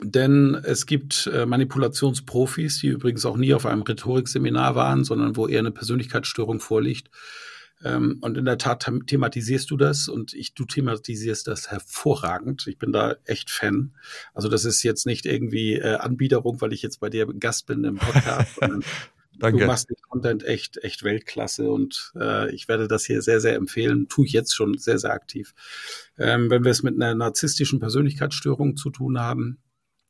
Denn es gibt äh, Manipulationsprofis, die übrigens auch nie auf einem Rhetorikseminar waren, sondern wo eher eine Persönlichkeitsstörung vorliegt. Ähm, und in der Tat thematisierst du das und ich, du thematisierst das hervorragend. Ich bin da echt Fan. Also das ist jetzt nicht irgendwie äh, Anbiederung, weil ich jetzt bei dir Gast bin im Podcast, Danke. Du machst den Content echt, echt Weltklasse und äh, ich werde das hier sehr, sehr empfehlen. Tue ich jetzt schon sehr, sehr aktiv. Ähm, wenn wir es mit einer narzisstischen Persönlichkeitsstörung zu tun haben,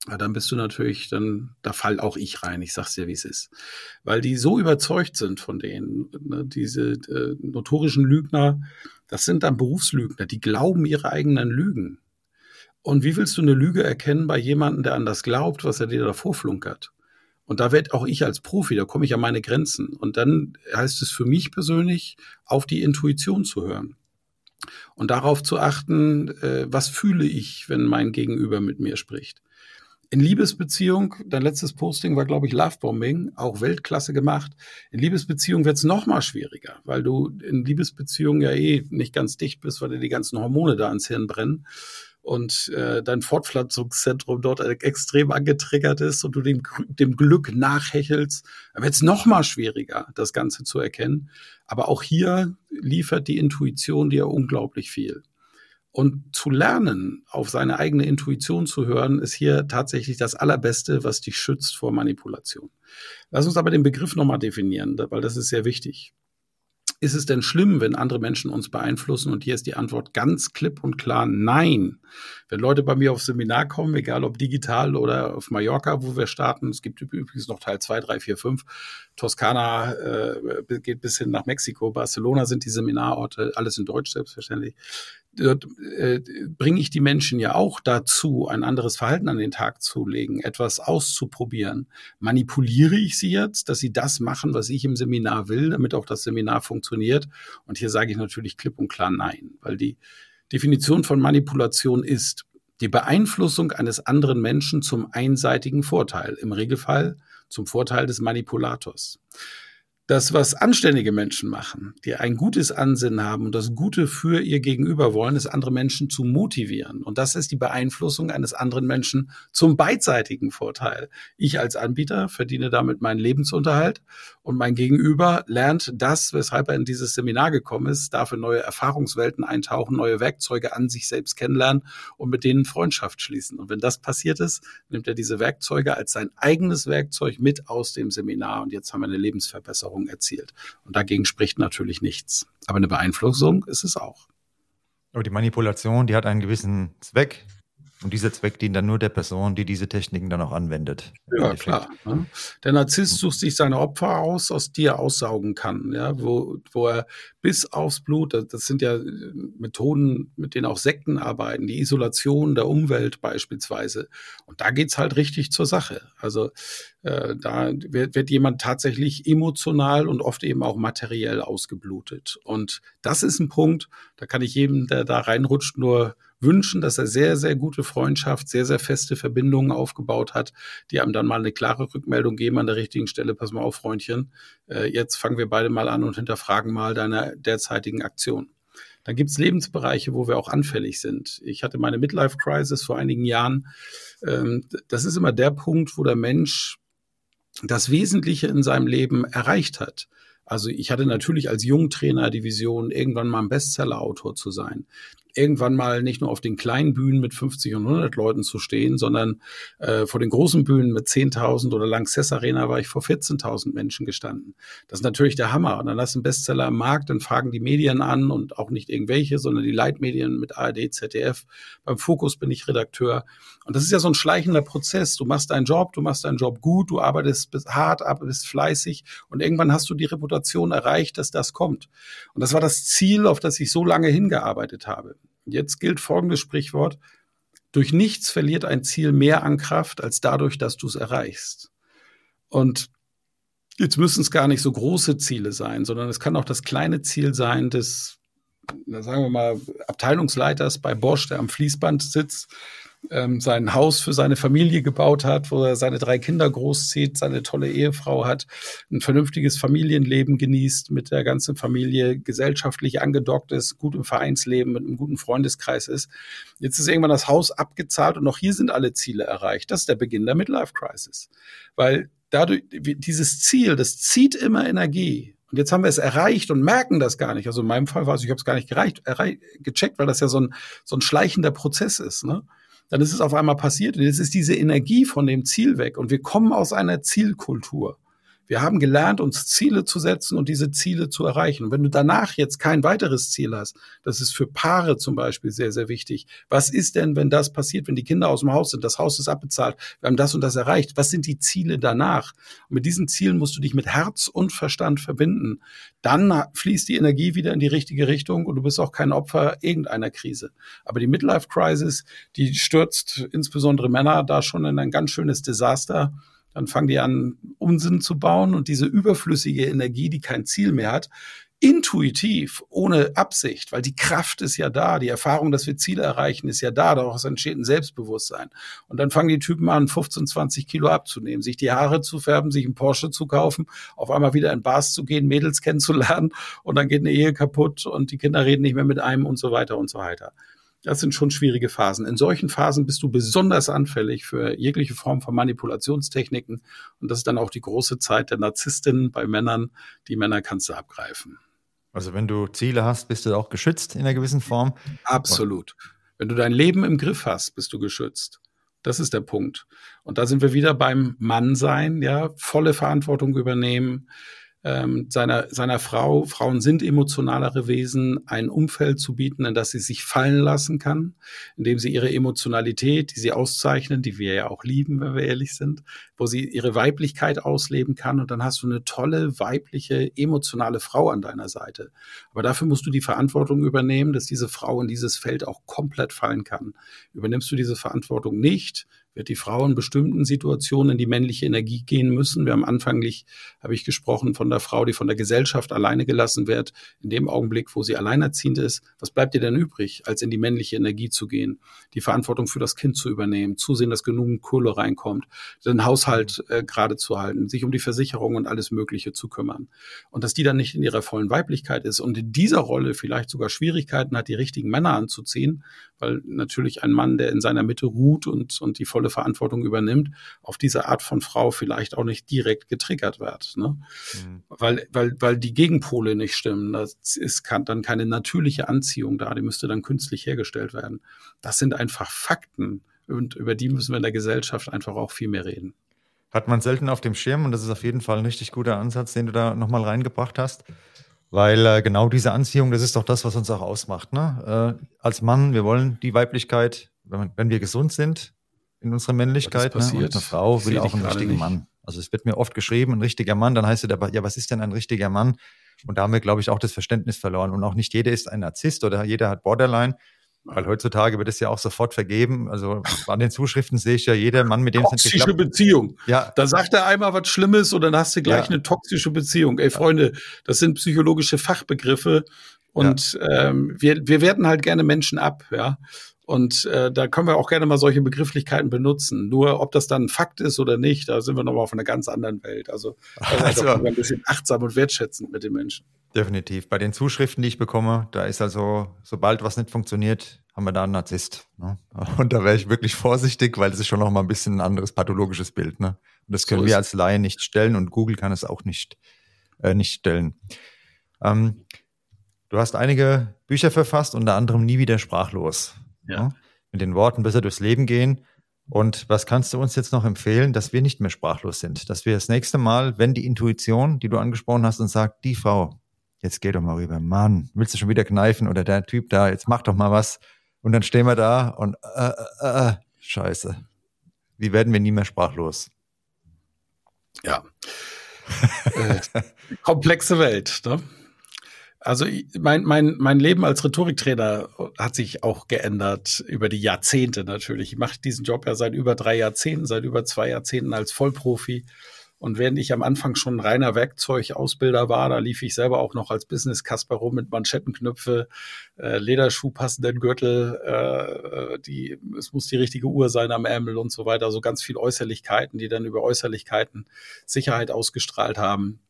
ja, dann bist du natürlich, dann, da fall auch ich rein, ich sag's dir, wie es ist. Weil die so überzeugt sind von denen, ne, diese äh, notorischen Lügner, das sind dann Berufslügner, die glauben ihre eigenen Lügen. Und wie willst du eine Lüge erkennen bei jemandem, der an das glaubt, was er dir davor flunkert? Und da werde auch ich als Profi, da komme ich an meine Grenzen. Und dann heißt es für mich persönlich, auf die Intuition zu hören. Und darauf zu achten, äh, was fühle ich, wenn mein Gegenüber mit mir spricht in Liebesbeziehung, dein letztes Posting war, glaube ich, Lovebombing, auch Weltklasse gemacht. In Liebesbeziehung wird es noch mal schwieriger, weil du in Liebesbeziehung ja eh nicht ganz dicht bist, weil dir die ganzen Hormone da ans Hirn brennen und äh, dein Fortpflanzungszentrum dort extrem angetriggert ist und du dem, dem Glück nachhechelst, dann wird es noch mal schwieriger, das Ganze zu erkennen. Aber auch hier liefert die Intuition dir unglaublich viel. Und zu lernen, auf seine eigene Intuition zu hören, ist hier tatsächlich das Allerbeste, was dich schützt vor Manipulation. Lass uns aber den Begriff nochmal definieren, weil das ist sehr wichtig. Ist es denn schlimm, wenn andere Menschen uns beeinflussen? Und hier ist die Antwort ganz klipp und klar nein. Wenn Leute bei mir aufs Seminar kommen, egal ob digital oder auf Mallorca, wo wir starten, es gibt übrigens noch Teil 2, 3, 4, 5, Toskana äh, geht bis hin nach Mexiko, Barcelona sind die Seminarorte, alles in Deutsch selbstverständlich dort äh, bringe ich die Menschen ja auch dazu, ein anderes Verhalten an den Tag zu legen, etwas auszuprobieren. Manipuliere ich sie jetzt, dass sie das machen, was ich im Seminar will, damit auch das Seminar funktioniert? Und hier sage ich natürlich klipp und klar nein, weil die Definition von Manipulation ist die Beeinflussung eines anderen Menschen zum einseitigen Vorteil, im Regelfall zum Vorteil des Manipulators das, was anständige Menschen machen, die ein gutes Ansinnen haben und das Gute für ihr Gegenüber wollen, ist andere Menschen zu motivieren. Und das ist die Beeinflussung eines anderen Menschen zum beidseitigen Vorteil. Ich als Anbieter verdiene damit meinen Lebensunterhalt und mein Gegenüber lernt das, weshalb er in dieses Seminar gekommen ist, dafür neue Erfahrungswelten eintauchen, neue Werkzeuge an sich selbst kennenlernen und mit denen Freundschaft schließen. Und wenn das passiert ist, nimmt er diese Werkzeuge als sein eigenes Werkzeug mit aus dem Seminar. Und jetzt haben wir eine Lebensverbesserung erzielt. Und dagegen spricht natürlich nichts. Aber eine Beeinflussung ist es auch. Aber die Manipulation, die hat einen gewissen Zweck. Und dieser Zweck dient dann nur der Person, die diese Techniken dann auch anwendet. Ja, klar. Ne? Der Narzisst sucht sich seine Opfer aus, aus die er aussaugen kann, ja, wo, wo er bis aufs Blut, das sind ja äh, Methoden, mit denen auch Sekten arbeiten, die Isolation der Umwelt beispielsweise. Und da geht's halt richtig zur Sache. Also äh, da wird, wird jemand tatsächlich emotional und oft eben auch materiell ausgeblutet. Und das ist ein Punkt, da kann ich jedem, der da reinrutscht, nur wünschen, dass er sehr, sehr gute Freundschaft, sehr, sehr feste Verbindungen aufgebaut hat, die einem dann mal eine klare Rückmeldung geben an der richtigen Stelle. Pass mal auf, Freundchen. Äh, jetzt fangen wir beide mal an und hinterfragen mal deine derzeitigen Aktion. Dann gibt es Lebensbereiche, wo wir auch anfällig sind. Ich hatte meine Midlife-Crisis vor einigen Jahren. Ähm, das ist immer der Punkt, wo der Mensch das Wesentliche in seinem Leben erreicht hat. Also ich hatte natürlich als Jungtrainer die Vision, irgendwann mal ein Bestseller-Autor zu sein irgendwann mal nicht nur auf den kleinen Bühnen mit 50 und 100 Leuten zu stehen, sondern äh, vor den großen Bühnen mit 10.000 oder Lanxess Arena war ich vor 14.000 Menschen gestanden. Das ist natürlich der Hammer. Und dann hast du einen Bestseller im Markt, dann fragen die Medien an und auch nicht irgendwelche, sondern die Leitmedien mit ARD, ZDF. Beim Fokus bin ich Redakteur. Und das ist ja so ein schleichender Prozess. Du machst deinen Job, du machst deinen Job gut, du arbeitest hart, bist fleißig und irgendwann hast du die Reputation erreicht, dass das kommt. Und das war das Ziel, auf das ich so lange hingearbeitet habe. Jetzt gilt folgendes Sprichwort. Durch nichts verliert ein Ziel mehr an Kraft als dadurch, dass du es erreichst. Und jetzt müssen es gar nicht so große Ziele sein, sondern es kann auch das kleine Ziel sein des, sagen wir mal, Abteilungsleiters bei Bosch, der am Fließband sitzt ähm, sein Haus für seine Familie gebaut hat, wo er seine drei Kinder großzieht, seine tolle Ehefrau hat, ein vernünftiges Familienleben genießt, mit der ganzen Familie gesellschaftlich angedockt ist, gut im Vereinsleben, mit einem guten Freundeskreis ist. Jetzt ist irgendwann das Haus abgezahlt und auch hier sind alle Ziele erreicht. Das ist der Beginn der Midlife Crisis. Weil dadurch, dieses Ziel, das zieht immer Energie. Und jetzt haben wir es erreicht und merken das gar nicht. Also in meinem Fall war es, ich habe es gar nicht gereicht, erreicht, gecheckt, weil das ja so ein, so ein schleichender Prozess ist. Ne? Dann ist es auf einmal passiert. Und jetzt ist diese Energie von dem Ziel weg. Und wir kommen aus einer Zielkultur. Wir haben gelernt, uns Ziele zu setzen und diese Ziele zu erreichen. Und wenn du danach jetzt kein weiteres Ziel hast, das ist für Paare zum Beispiel sehr, sehr wichtig. Was ist denn, wenn das passiert, wenn die Kinder aus dem Haus sind, das Haus ist abbezahlt, wir haben das und das erreicht? Was sind die Ziele danach? Und mit diesen Zielen musst du dich mit Herz und Verstand verbinden. Dann fließt die Energie wieder in die richtige Richtung und du bist auch kein Opfer irgendeiner Krise. Aber die Midlife Crisis, die stürzt insbesondere Männer da schon in ein ganz schönes Desaster dann fangen die an, Unsinn zu bauen und diese überflüssige Energie, die kein Ziel mehr hat, intuitiv, ohne Absicht, weil die Kraft ist ja da, die Erfahrung, dass wir Ziele erreichen, ist ja da, daraus entsteht ein Selbstbewusstsein. Und dann fangen die Typen an, 15, 20 Kilo abzunehmen, sich die Haare zu färben, sich einen Porsche zu kaufen, auf einmal wieder in Bars zu gehen, Mädels kennenzulernen und dann geht eine Ehe kaputt und die Kinder reden nicht mehr mit einem und so weiter und so weiter. Das sind schon schwierige Phasen. In solchen Phasen bist du besonders anfällig für jegliche Form von Manipulationstechniken. Und das ist dann auch die große Zeit der Narzisstinnen bei Männern. Die Männer kannst du abgreifen. Also wenn du Ziele hast, bist du auch geschützt in einer gewissen Form? Absolut. Wenn du dein Leben im Griff hast, bist du geschützt. Das ist der Punkt. Und da sind wir wieder beim Mannsein, ja, volle Verantwortung übernehmen, ähm, seiner, seiner Frau, Frauen sind emotionalere Wesen, ein Umfeld zu bieten, in das sie sich fallen lassen kann, indem sie ihre Emotionalität, die sie auszeichnen, die wir ja auch lieben, wenn wir ehrlich sind, wo sie ihre Weiblichkeit ausleben kann und dann hast du eine tolle, weibliche, emotionale Frau an deiner Seite. Aber dafür musst du die Verantwortung übernehmen, dass diese Frau in dieses Feld auch komplett fallen kann. Übernimmst du diese Verantwortung nicht, wird die Frau in bestimmten Situationen in die männliche Energie gehen müssen. Wir haben anfänglich, habe ich gesprochen, von der Frau, die von der Gesellschaft alleine gelassen wird. In dem Augenblick, wo sie alleinerziehend ist, was bleibt ihr denn übrig, als in die männliche Energie zu gehen? Die Verantwortung für das Kind zu übernehmen, zusehen, dass genug Kohle reinkommt, den Haushalt äh, gerade zu halten, sich um die Versicherung und alles Mögliche zu kümmern. Und dass die dann nicht in ihrer vollen Weiblichkeit ist und in dieser Rolle vielleicht sogar Schwierigkeiten hat, die richtigen Männer anzuziehen, weil natürlich ein Mann, der in seiner Mitte ruht und, und die volle Verantwortung übernimmt, auf diese Art von Frau vielleicht auch nicht direkt getriggert wird. Ne? Mhm. Weil, weil, weil die Gegenpole nicht stimmen. Das ist kann, dann keine natürliche Anziehung da, die müsste dann künstlich hergestellt werden. Das sind einfach Fakten und über die müssen wir in der Gesellschaft einfach auch viel mehr reden. Hat man selten auf dem Schirm und das ist auf jeden Fall ein richtig guter Ansatz, den du da nochmal reingebracht hast. Weil äh, genau diese Anziehung, das ist doch das, was uns auch ausmacht. Ne? Äh, als Mann, wir wollen die Weiblichkeit, wenn, wenn wir gesund sind in unserer Männlichkeit. Ne? Und eine Frau will auch einen richtigen nicht. Mann. Also es wird mir oft geschrieben, ein richtiger Mann, dann heißt es aber, ja, was ist denn ein richtiger Mann? Und da haben wir, glaube ich, auch das Verständnis verloren. Und auch nicht jeder ist ein Narzisst oder jeder hat Borderline. Weil heutzutage wird es ja auch sofort vergeben. Also an den Zuschriften sehe ich ja jeder Mann, mit dem es nicht Toxische Beziehung. Ja. Da sagt er einmal was Schlimmes und dann hast du gleich ja. eine toxische Beziehung. Ey, Freunde, das sind psychologische Fachbegriffe. Und ja. ähm, wir, wir werten halt gerne Menschen ab, ja. Und äh, da können wir auch gerne mal solche Begrifflichkeiten benutzen. Nur ob das dann ein Fakt ist oder nicht, da sind wir nochmal auf einer ganz anderen Welt. Also, also ein bisschen achtsam und wertschätzend mit den Menschen. Definitiv. Bei den Zuschriften, die ich bekomme, da ist also, sobald was nicht funktioniert, haben wir da einen Narzisst. Ne? Und da wäre ich wirklich vorsichtig, weil das ist schon noch mal ein bisschen ein anderes pathologisches Bild. Ne? Und das können so wir als Laien nicht stellen und Google kann es auch nicht, äh, nicht stellen. Ähm, du hast einige Bücher verfasst, unter anderem Nie wieder sprachlos. Ja. Ne? Mit den Worten besser durchs Leben gehen. Und was kannst du uns jetzt noch empfehlen, dass wir nicht mehr sprachlos sind? Dass wir das nächste Mal, wenn die Intuition, die du angesprochen hast, und sagt, die Frau, jetzt geh doch mal rüber, Mann, willst du schon wieder kneifen oder der Typ da, jetzt mach doch mal was. Und dann stehen wir da und äh, äh, äh, scheiße. Wie werden wir nie mehr sprachlos? Ja. äh, komplexe Welt, ne? Also mein, mein, mein Leben als Rhetoriktrainer hat sich auch geändert über die Jahrzehnte natürlich. Ich mache diesen Job ja seit über drei Jahrzehnten, seit über zwei Jahrzehnten als Vollprofi. Und während ich am Anfang schon reiner Werkzeugausbilder war, da lief ich selber auch noch als Business Kasper rum mit Manschettenknöpfe, äh, Lederschuh, passenden Gürtel, äh, die, es muss die richtige Uhr sein am Ärmel und so weiter. Also ganz viel Äußerlichkeiten, die dann über Äußerlichkeiten Sicherheit ausgestrahlt haben.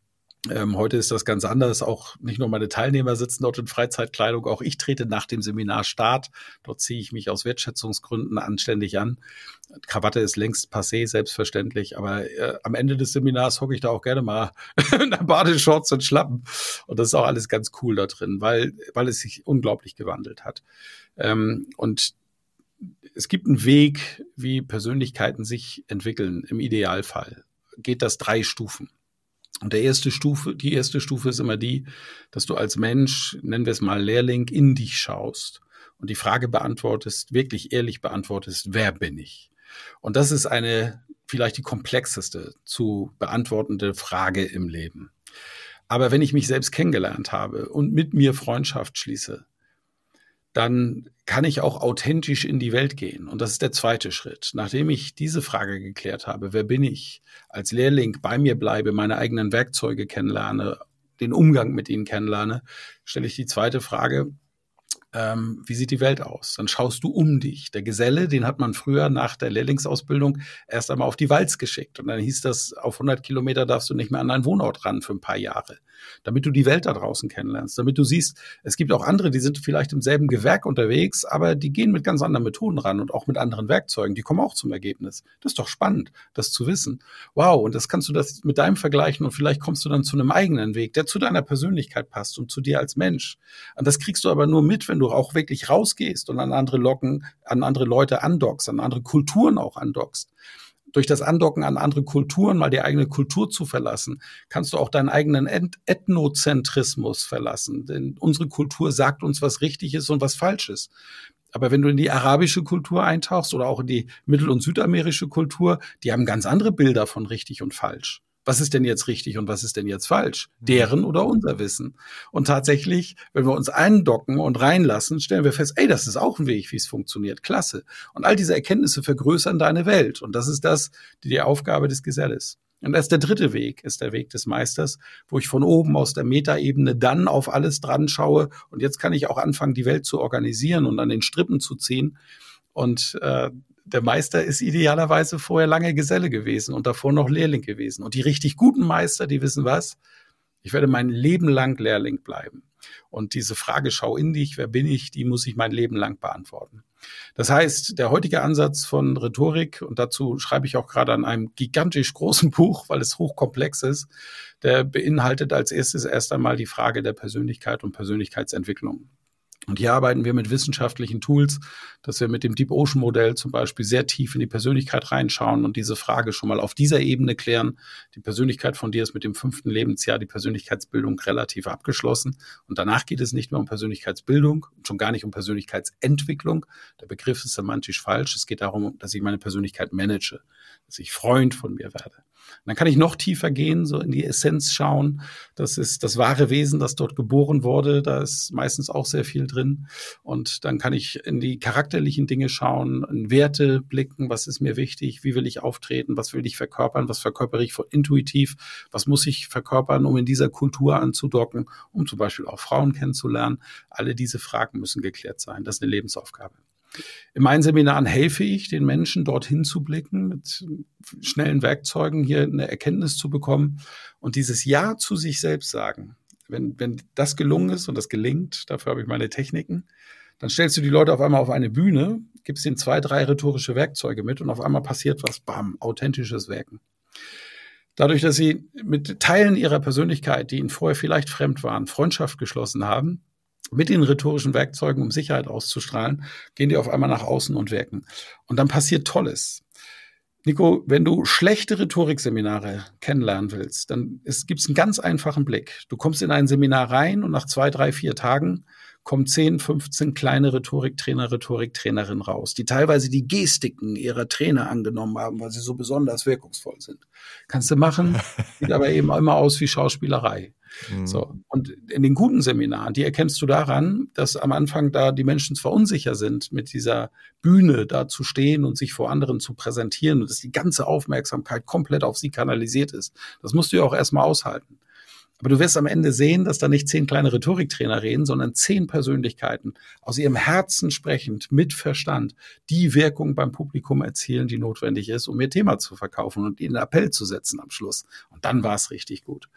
Ähm, heute ist das ganz anders. Auch nicht nur meine Teilnehmer sitzen dort in Freizeitkleidung, auch ich trete nach dem Seminar Start. Dort ziehe ich mich aus Wertschätzungsgründen anständig an. Krawatte ist längst passé, selbstverständlich, aber äh, am Ende des Seminars hocke ich da auch gerne mal in der Badeshorts und Schlappen. Und das ist auch alles ganz cool da drin, weil, weil es sich unglaublich gewandelt hat. Ähm, und es gibt einen Weg, wie Persönlichkeiten sich entwickeln. Im Idealfall geht das drei Stufen. Und der erste Stufe, die erste Stufe ist immer die, dass du als Mensch, nennen wir es mal Lehrling, in dich schaust und die Frage beantwortest, wirklich ehrlich beantwortest, wer bin ich? Und das ist eine vielleicht die komplexeste zu beantwortende Frage im Leben. Aber wenn ich mich selbst kennengelernt habe und mit mir Freundschaft schließe, dann kann ich auch authentisch in die Welt gehen. Und das ist der zweite Schritt. Nachdem ich diese Frage geklärt habe, wer bin ich, als Lehrling bei mir bleibe, meine eigenen Werkzeuge kennenlerne, den Umgang mit ihnen kennenlerne, stelle ich die zweite Frage, ähm, wie sieht die Welt aus? Dann schaust du um dich. Der Geselle, den hat man früher nach der Lehrlingsausbildung erst einmal auf die Walz geschickt. Und dann hieß das, auf 100 Kilometer darfst du nicht mehr an deinen Wohnort ran für ein paar Jahre damit du die Welt da draußen kennenlernst, damit du siehst, es gibt auch andere, die sind vielleicht im selben Gewerk unterwegs, aber die gehen mit ganz anderen Methoden ran und auch mit anderen Werkzeugen, die kommen auch zum Ergebnis. Das ist doch spannend, das zu wissen. Wow, und das kannst du das mit deinem vergleichen und vielleicht kommst du dann zu einem eigenen Weg, der zu deiner Persönlichkeit passt und zu dir als Mensch. Und das kriegst du aber nur mit, wenn du auch wirklich rausgehst und an andere Locken, an andere Leute andockst, an andere Kulturen auch andockst durch das Andocken an andere Kulturen, mal die eigene Kultur zu verlassen, kannst du auch deinen eigenen Ethnozentrismus verlassen. Denn unsere Kultur sagt uns, was richtig ist und was falsch ist. Aber wenn du in die arabische Kultur eintauchst oder auch in die mittel- und südamerikische Kultur, die haben ganz andere Bilder von richtig und falsch was ist denn jetzt richtig und was ist denn jetzt falsch? Mhm. Deren oder unser Wissen. Und tatsächlich, wenn wir uns eindocken und reinlassen, stellen wir fest, ey, das ist auch ein Weg, wie es funktioniert. Klasse. Und all diese Erkenntnisse vergrößern deine Welt. Und das ist das, die, die Aufgabe des Geselles. Und erst der dritte Weg ist der Weg des Meisters, wo ich von oben aus der Metaebene dann auf alles dran schaue. Und jetzt kann ich auch anfangen, die Welt zu organisieren und an den Strippen zu ziehen. Und äh, der Meister ist idealerweise vorher lange Geselle gewesen und davor noch Lehrling gewesen. Und die richtig guten Meister, die wissen was? Ich werde mein Leben lang Lehrling bleiben. Und diese Frage, schau in dich, wer bin ich, die muss ich mein Leben lang beantworten. Das heißt, der heutige Ansatz von Rhetorik, und dazu schreibe ich auch gerade an einem gigantisch großen Buch, weil es hochkomplex ist, der beinhaltet als erstes erst einmal die Frage der Persönlichkeit und Persönlichkeitsentwicklung. Und hier arbeiten wir mit wissenschaftlichen Tools, dass wir mit dem Deep Ocean Modell zum Beispiel sehr tief in die Persönlichkeit reinschauen und diese Frage schon mal auf dieser Ebene klären. Die Persönlichkeit von dir ist mit dem fünften Lebensjahr die Persönlichkeitsbildung relativ abgeschlossen. Und danach geht es nicht mehr um Persönlichkeitsbildung schon gar nicht um Persönlichkeitsentwicklung. Der Begriff ist semantisch falsch. Es geht darum, dass ich meine Persönlichkeit manage, dass ich Freund von mir werde dann kann ich noch tiefer gehen, so in die Essenz schauen. Das ist das wahre Wesen, das dort geboren wurde. Da ist meistens auch sehr viel drin. Und dann kann ich in die charakterlichen Dinge schauen, in Werte blicken. Was ist mir wichtig? Wie will ich auftreten? Was will ich verkörpern? Was verkörpere ich intuitiv? Was muss ich verkörpern, um in dieser Kultur anzudocken, um zum Beispiel auch Frauen kennenzulernen? Alle diese Fragen müssen geklärt sein. Das ist eine Lebensaufgabe. In meinen Seminaren helfe ich den Menschen, dorthin zu blicken, mit schnellen Werkzeugen hier eine Erkenntnis zu bekommen und dieses Ja zu sich selbst sagen. Wenn, wenn das gelungen ist und das gelingt, dafür habe ich meine Techniken, dann stellst du die Leute auf einmal auf eine Bühne, gibst ihnen zwei, drei rhetorische Werkzeuge mit und auf einmal passiert was, bam, authentisches Wirken. Dadurch, dass sie mit Teilen ihrer Persönlichkeit, die ihnen vorher vielleicht fremd waren, Freundschaft geschlossen haben, mit den rhetorischen Werkzeugen, um Sicherheit auszustrahlen, gehen die auf einmal nach außen und wirken. Und dann passiert Tolles. Nico, wenn du schlechte Rhetorikseminare kennenlernen willst, dann gibt es einen ganz einfachen Blick. Du kommst in ein Seminar rein und nach zwei, drei, vier Tagen kommen 10, 15 kleine Rhetoriktrainer, Rhetoriktrainerinnen raus, die teilweise die Gestiken ihrer Trainer angenommen haben, weil sie so besonders wirkungsvoll sind. Kannst du machen, sieht aber eben immer aus wie Schauspielerei. Mhm. So. Und in den guten Seminaren, die erkennst du daran, dass am Anfang da die Menschen zwar unsicher sind, mit dieser Bühne da zu stehen und sich vor anderen zu präsentieren und dass die ganze Aufmerksamkeit komplett auf sie kanalisiert ist. Das musst du ja auch erstmal aushalten. Aber du wirst am Ende sehen, dass da nicht zehn kleine Rhetoriktrainer reden, sondern zehn Persönlichkeiten aus ihrem Herzen sprechend, mit Verstand, die Wirkung beim Publikum erzielen, die notwendig ist, um ihr Thema zu verkaufen und ihnen Appell zu setzen am Schluss. Und dann war es richtig gut.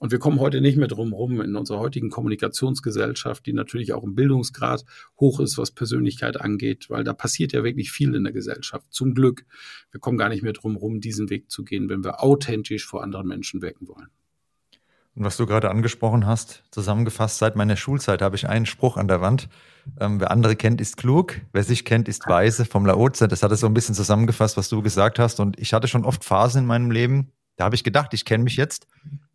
Und wir kommen heute nicht mehr drum rum in unserer heutigen Kommunikationsgesellschaft, die natürlich auch im Bildungsgrad hoch ist, was Persönlichkeit angeht, weil da passiert ja wirklich viel in der Gesellschaft. Zum Glück. Wir kommen gar nicht mehr drum rum, diesen Weg zu gehen, wenn wir authentisch vor anderen Menschen wirken wollen. Und was du gerade angesprochen hast, zusammengefasst, seit meiner Schulzeit habe ich einen Spruch an der Wand. Ähm, wer andere kennt, ist klug. Wer sich kennt, ist weise. Vom Laoze. Das hat es so ein bisschen zusammengefasst, was du gesagt hast. Und ich hatte schon oft Phasen in meinem Leben, da habe ich gedacht, ich kenne mich jetzt.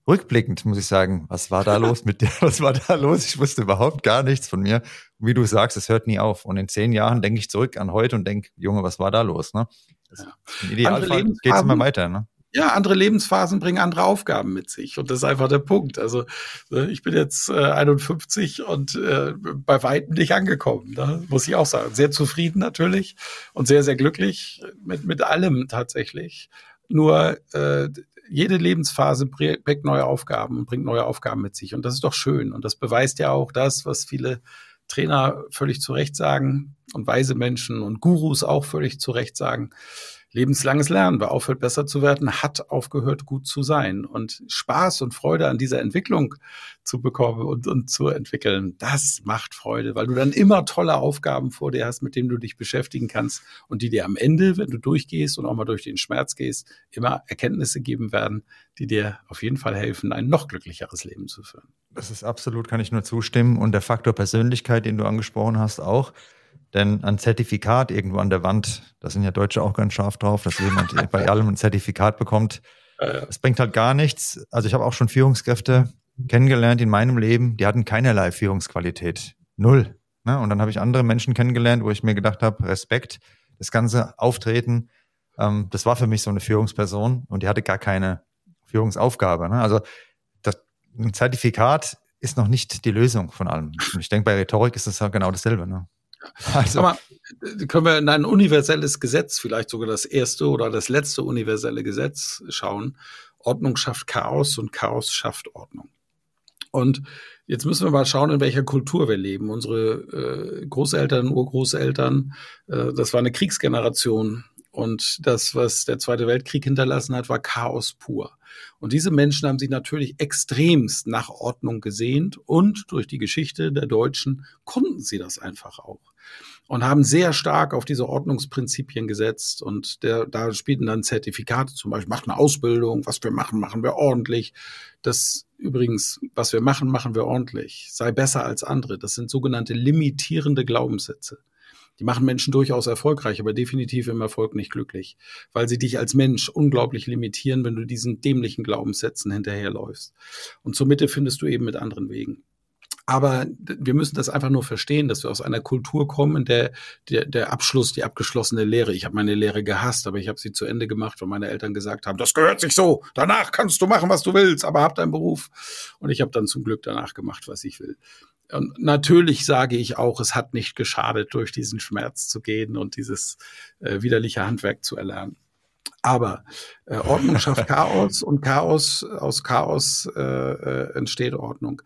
Rückblickend muss ich sagen, was war da los mit dir? Was war da los? Ich wusste überhaupt gar nichts von mir. Und wie du sagst, es hört nie auf. Und in zehn Jahren denke ich zurück an heute und denke, Junge, was war da los? Ne? Ja. Im Idealfall geht es immer weiter. Ne? Ja, andere Lebensphasen bringen andere Aufgaben mit sich. Und das ist einfach der Punkt. Also ne, ich bin jetzt äh, 51 und äh, bei weitem nicht angekommen. Ne? Muss ich auch sagen. Sehr zufrieden natürlich und sehr, sehr glücklich mit, mit allem tatsächlich. Nur äh, jede Lebensphase bringt neue Aufgaben und bringt neue Aufgaben mit sich. Und das ist doch schön. Und das beweist ja auch das, was viele Trainer völlig zu Recht sagen und weise Menschen und Gurus auch völlig zu Recht sagen lebenslanges Lernen. Wer aufhört, besser zu werden, hat aufgehört, gut zu sein. Und Spaß und Freude an dieser Entwicklung zu bekommen und, und zu entwickeln, das macht Freude, weil du dann immer tolle Aufgaben vor dir hast, mit denen du dich beschäftigen kannst und die dir am Ende, wenn du durchgehst und auch mal durch den Schmerz gehst, immer Erkenntnisse geben werden, die dir auf jeden Fall helfen, ein noch glücklicheres Leben zu führen. Das ist absolut, kann ich nur zustimmen. Und der Faktor Persönlichkeit, den du angesprochen hast, auch denn ein Zertifikat irgendwo an der Wand, da sind ja Deutsche auch ganz scharf drauf, dass jemand bei allem ein Zertifikat bekommt. Es bringt halt gar nichts. Also ich habe auch schon Führungskräfte kennengelernt in meinem Leben, die hatten keinerlei Führungsqualität. Null. Ne? Und dann habe ich andere Menschen kennengelernt, wo ich mir gedacht habe, Respekt, das ganze Auftreten, ähm, das war für mich so eine Führungsperson und die hatte gar keine Führungsaufgabe. Ne? Also das, ein Zertifikat ist noch nicht die Lösung von allem. Und ich denke, bei Rhetorik ist das ja genau dasselbe. Ne? Also. Aber äh, können wir in ein universelles Gesetz, vielleicht sogar das erste oder das letzte universelle Gesetz schauen. Ordnung schafft Chaos und Chaos schafft Ordnung. Und jetzt müssen wir mal schauen, in welcher Kultur wir leben. Unsere äh, Großeltern, Urgroßeltern, äh, das war eine Kriegsgeneration. Und das, was der Zweite Weltkrieg hinterlassen hat, war Chaos pur. Und diese Menschen haben sich natürlich extremst nach Ordnung gesehnt und durch die Geschichte der Deutschen konnten sie das einfach auch und haben sehr stark auf diese Ordnungsprinzipien gesetzt und der, da spielten dann Zertifikate zum Beispiel, macht eine Ausbildung, was wir machen, machen wir ordentlich. Das übrigens, was wir machen, machen wir ordentlich. Sei besser als andere. Das sind sogenannte limitierende Glaubenssätze. Die machen Menschen durchaus erfolgreich, aber definitiv im Erfolg nicht glücklich, weil sie dich als Mensch unglaublich limitieren, wenn du diesen dämlichen Glaubenssätzen hinterherläufst. Und zur Mitte findest du eben mit anderen Wegen. Aber wir müssen das einfach nur verstehen, dass wir aus einer Kultur kommen, in der der, der Abschluss, die abgeschlossene Lehre, ich habe meine Lehre gehasst, aber ich habe sie zu Ende gemacht, weil meine Eltern gesagt haben, das gehört sich so, danach kannst du machen, was du willst, aber hab deinen Beruf. Und ich habe dann zum Glück danach gemacht, was ich will. Und natürlich sage ich auch, es hat nicht geschadet, durch diesen Schmerz zu gehen und dieses äh, widerliche Handwerk zu erlernen. Aber äh, Ordnung schafft Chaos und Chaos aus Chaos äh, äh, entsteht Ordnung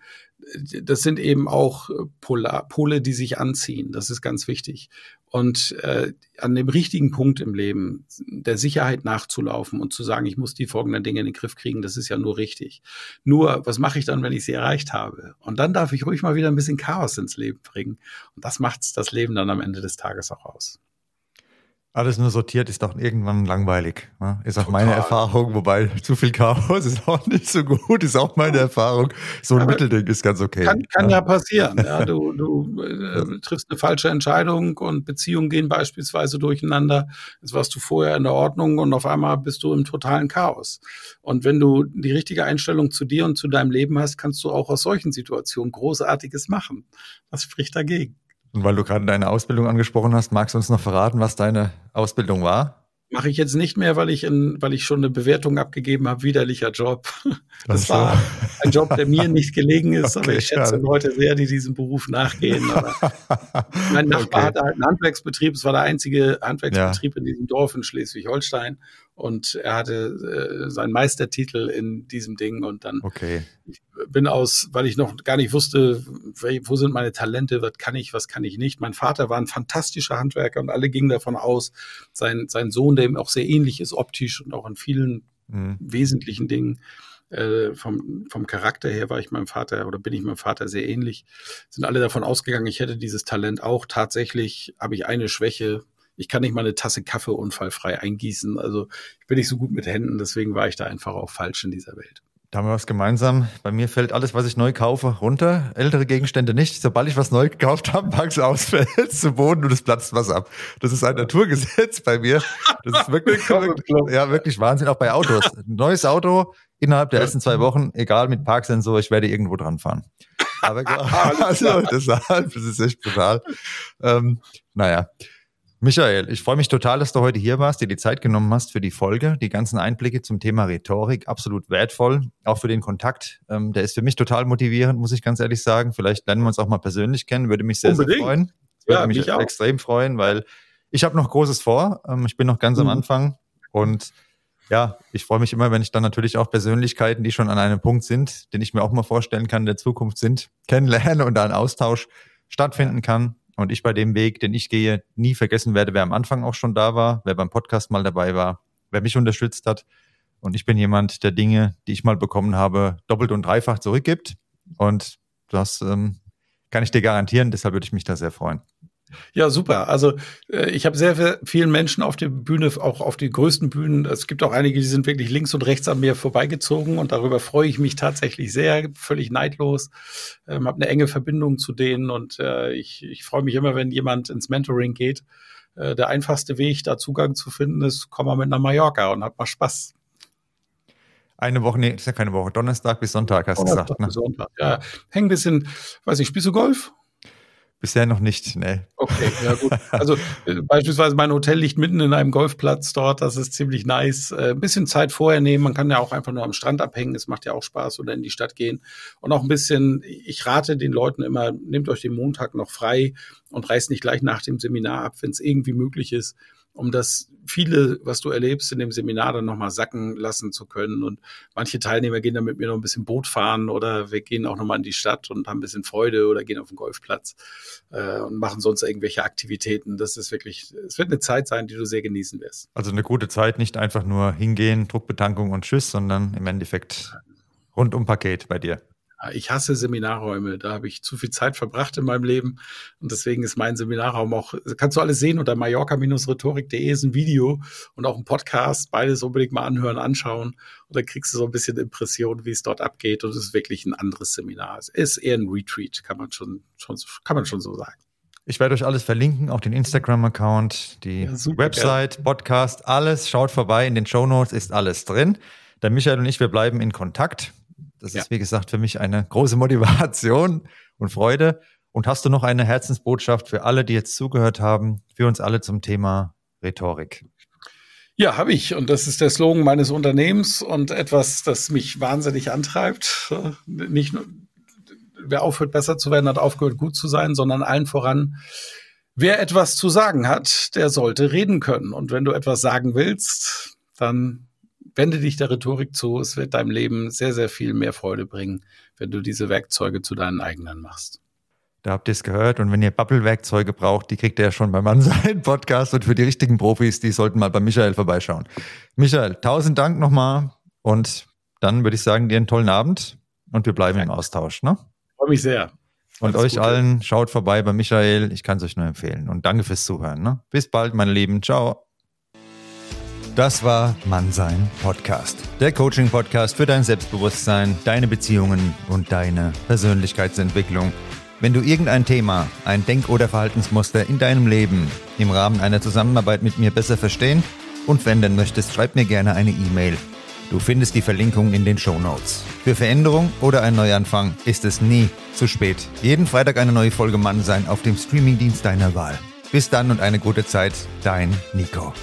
das sind eben auch Polar, Pole, die sich anziehen. Das ist ganz wichtig. Und äh, an dem richtigen Punkt im Leben der Sicherheit nachzulaufen und zu sagen, ich muss die folgenden Dinge in den Griff kriegen, das ist ja nur richtig. Nur, was mache ich dann, wenn ich sie erreicht habe? Und dann darf ich ruhig mal wieder ein bisschen Chaos ins Leben bringen. Und das macht das Leben dann am Ende des Tages auch aus. Alles nur sortiert ist doch irgendwann langweilig. Ne? Ist auch Total. meine Erfahrung, wobei zu viel Chaos ist auch nicht so gut, ist auch meine Erfahrung. So ein ja, Mittelding ist ganz okay. Kann, kann ja. ja passieren. Ja, du du äh, triffst eine falsche Entscheidung und Beziehungen gehen beispielsweise durcheinander. Jetzt warst du vorher in der Ordnung und auf einmal bist du im totalen Chaos. Und wenn du die richtige Einstellung zu dir und zu deinem Leben hast, kannst du auch aus solchen Situationen Großartiges machen. Was spricht dagegen? Und weil du gerade deine Ausbildung angesprochen hast, magst du uns noch verraten, was deine Ausbildung war? Mache ich jetzt nicht mehr, weil ich in, weil ich schon eine Bewertung abgegeben habe, widerlicher Job. Das so. war ein Job, der mir nicht gelegen ist, okay, aber ich schätze ja. Leute sehr, die diesem Beruf nachgehen. mein Nachbar okay. hatte halt einen Handwerksbetrieb, es war der einzige Handwerksbetrieb ja. in diesem Dorf in Schleswig-Holstein und er hatte äh, seinen Meistertitel in diesem Ding und dann okay. ich bin aus, weil ich noch gar nicht wusste, wo sind meine Talente, was kann ich, was kann ich nicht. Mein Vater war ein fantastischer Handwerker und alle gingen davon aus, sein, sein Sohn, der ihm auch sehr ähnlich ist optisch und auch in vielen mhm. wesentlichen Dingen, äh, vom, vom Charakter her war ich meinem Vater oder bin ich meinem Vater sehr ähnlich, sind alle davon ausgegangen, ich hätte dieses Talent auch. Tatsächlich habe ich eine Schwäche, ich kann nicht mal eine Tasse Kaffee unfallfrei eingießen. Also ich bin nicht so gut mit Händen, deswegen war ich da einfach auch falsch in dieser Welt. Da haben wir was gemeinsam. Bei mir fällt alles, was ich neu kaufe, runter. Ältere Gegenstände nicht. Sobald ich was neu gekauft habe, pack's aus, fällt zu Boden und es platzt was ab. Das ist ein Naturgesetz bei mir. Das ist wirklich, wirklich ja, wirklich Wahnsinn. Auch bei Autos. Ein neues Auto innerhalb der ersten zwei Wochen, egal mit Parksensor, ich werde irgendwo dran fahren. Aber also, deshalb, das ist echt brutal. Ähm, naja. Michael, ich freue mich total, dass du heute hier warst, dir die Zeit genommen hast für die Folge. Die ganzen Einblicke zum Thema Rhetorik, absolut wertvoll. Auch für den Kontakt. Ähm, der ist für mich total motivierend, muss ich ganz ehrlich sagen. Vielleicht lernen wir uns auch mal persönlich kennen. Würde mich sehr, Unbedingt. sehr freuen. Würde ja, mich, mich extrem freuen, weil ich habe noch Großes vor. Ähm, ich bin noch ganz mhm. am Anfang. Und ja, ich freue mich immer, wenn ich dann natürlich auch Persönlichkeiten, die schon an einem Punkt sind, den ich mir auch mal vorstellen kann, in der Zukunft sind, kennenlerne und da ein Austausch stattfinden kann. Und ich bei dem Weg, den ich gehe, nie vergessen werde, wer am Anfang auch schon da war, wer beim Podcast mal dabei war, wer mich unterstützt hat. Und ich bin jemand, der Dinge, die ich mal bekommen habe, doppelt und dreifach zurückgibt. Und das ähm, kann ich dir garantieren. Deshalb würde ich mich da sehr freuen. Ja, super. Also äh, ich habe sehr vielen Menschen auf der Bühne, auch auf die größten Bühnen. Es gibt auch einige, die sind wirklich links und rechts an mir vorbeigezogen und darüber freue ich mich tatsächlich sehr, völlig neidlos. Ähm, habe eine enge Verbindung zu denen und äh, ich, ich freue mich immer, wenn jemand ins Mentoring geht. Äh, der einfachste Weg, da Zugang zu finden, ist, komm mal mit nach Mallorca und hab mal Spaß. Eine Woche, nee, ist ja keine Woche, Donnerstag bis Sonntag hast du gesagt. Ne? Sonntag, ja. Häng ein bisschen, weiß ich, spielst du Golf? Bisher noch nicht, ne. Okay, ja gut. Also äh, beispielsweise mein Hotel liegt mitten in einem Golfplatz dort, das ist ziemlich nice. Äh, ein bisschen Zeit vorher nehmen, man kann ja auch einfach nur am Strand abhängen, es macht ja auch Spaß oder in die Stadt gehen. Und auch ein bisschen, ich rate den Leuten immer, nehmt euch den Montag noch frei und reist nicht gleich nach dem Seminar ab, wenn es irgendwie möglich ist um das viele, was du erlebst, in dem Seminar dann nochmal sacken lassen zu können. Und manche Teilnehmer gehen dann mit mir noch ein bisschen Boot fahren oder wir gehen auch nochmal in die Stadt und haben ein bisschen Freude oder gehen auf den Golfplatz äh, und machen sonst irgendwelche Aktivitäten. Das ist wirklich, es wird eine Zeit sein, die du sehr genießen wirst. Also eine gute Zeit, nicht einfach nur hingehen, Druckbetankung und Tschüss, sondern im Endeffekt rundum Paket bei dir. Ich hasse Seminarräume. Da habe ich zu viel Zeit verbracht in meinem Leben. Und deswegen ist mein Seminarraum auch, kannst du alles sehen unter mallorca-rhetorik.de ist ein Video und auch ein Podcast. Beides unbedingt mal anhören, anschauen. Und dann kriegst du so ein bisschen Impression, wie es dort abgeht. Und es ist wirklich ein anderes Seminar. Es ist eher ein Retreat, kann man schon, schon, kann man schon so sagen. Ich werde euch alles verlinken, auch den Instagram-Account, die ja, super, Website, ja. Podcast, alles. Schaut vorbei. In den Show Notes ist alles drin. Der Michael und ich, wir bleiben in Kontakt. Das ja. ist, wie gesagt, für mich eine große Motivation und Freude. Und hast du noch eine Herzensbotschaft für alle, die jetzt zugehört haben, für uns alle zum Thema Rhetorik? Ja, habe ich. Und das ist der Slogan meines Unternehmens und etwas, das mich wahnsinnig antreibt. Nicht nur, wer aufhört, besser zu werden, hat aufgehört, gut zu sein, sondern allen voran, wer etwas zu sagen hat, der sollte reden können. Und wenn du etwas sagen willst, dann wende dich der Rhetorik zu. Es wird deinem Leben sehr, sehr viel mehr Freude bringen, wenn du diese Werkzeuge zu deinen eigenen machst. Da habt ihr es gehört. Und wenn ihr Bubble-Werkzeuge braucht, die kriegt ihr ja schon beim Mannsein Podcast. Und für die richtigen Profis, die sollten mal bei Michael vorbeischauen. Michael, tausend Dank nochmal. Und dann würde ich sagen, dir einen tollen Abend. Und wir bleiben Danke. im Austausch. Ne? Freue mich sehr. Und Alles euch Gute. allen, schaut vorbei bei Michael. Ich kann es euch nur empfehlen. Und danke fürs Zuhören. Ne? Bis bald, meine Lieben. Ciao. Das war Mannsein Podcast. Der Coaching-Podcast für dein Selbstbewusstsein, deine Beziehungen und deine Persönlichkeitsentwicklung. Wenn du irgendein Thema, ein Denk- oder Verhaltensmuster in deinem Leben im Rahmen einer Zusammenarbeit mit mir besser verstehen und wenden möchtest, schreib mir gerne eine E-Mail. Du findest die Verlinkung in den Show Notes. Für Veränderung oder einen Neuanfang ist es nie zu spät. Jeden Freitag eine neue Folge Mann sein auf dem Streamingdienst deiner Wahl. Bis dann und eine gute Zeit, dein Nico.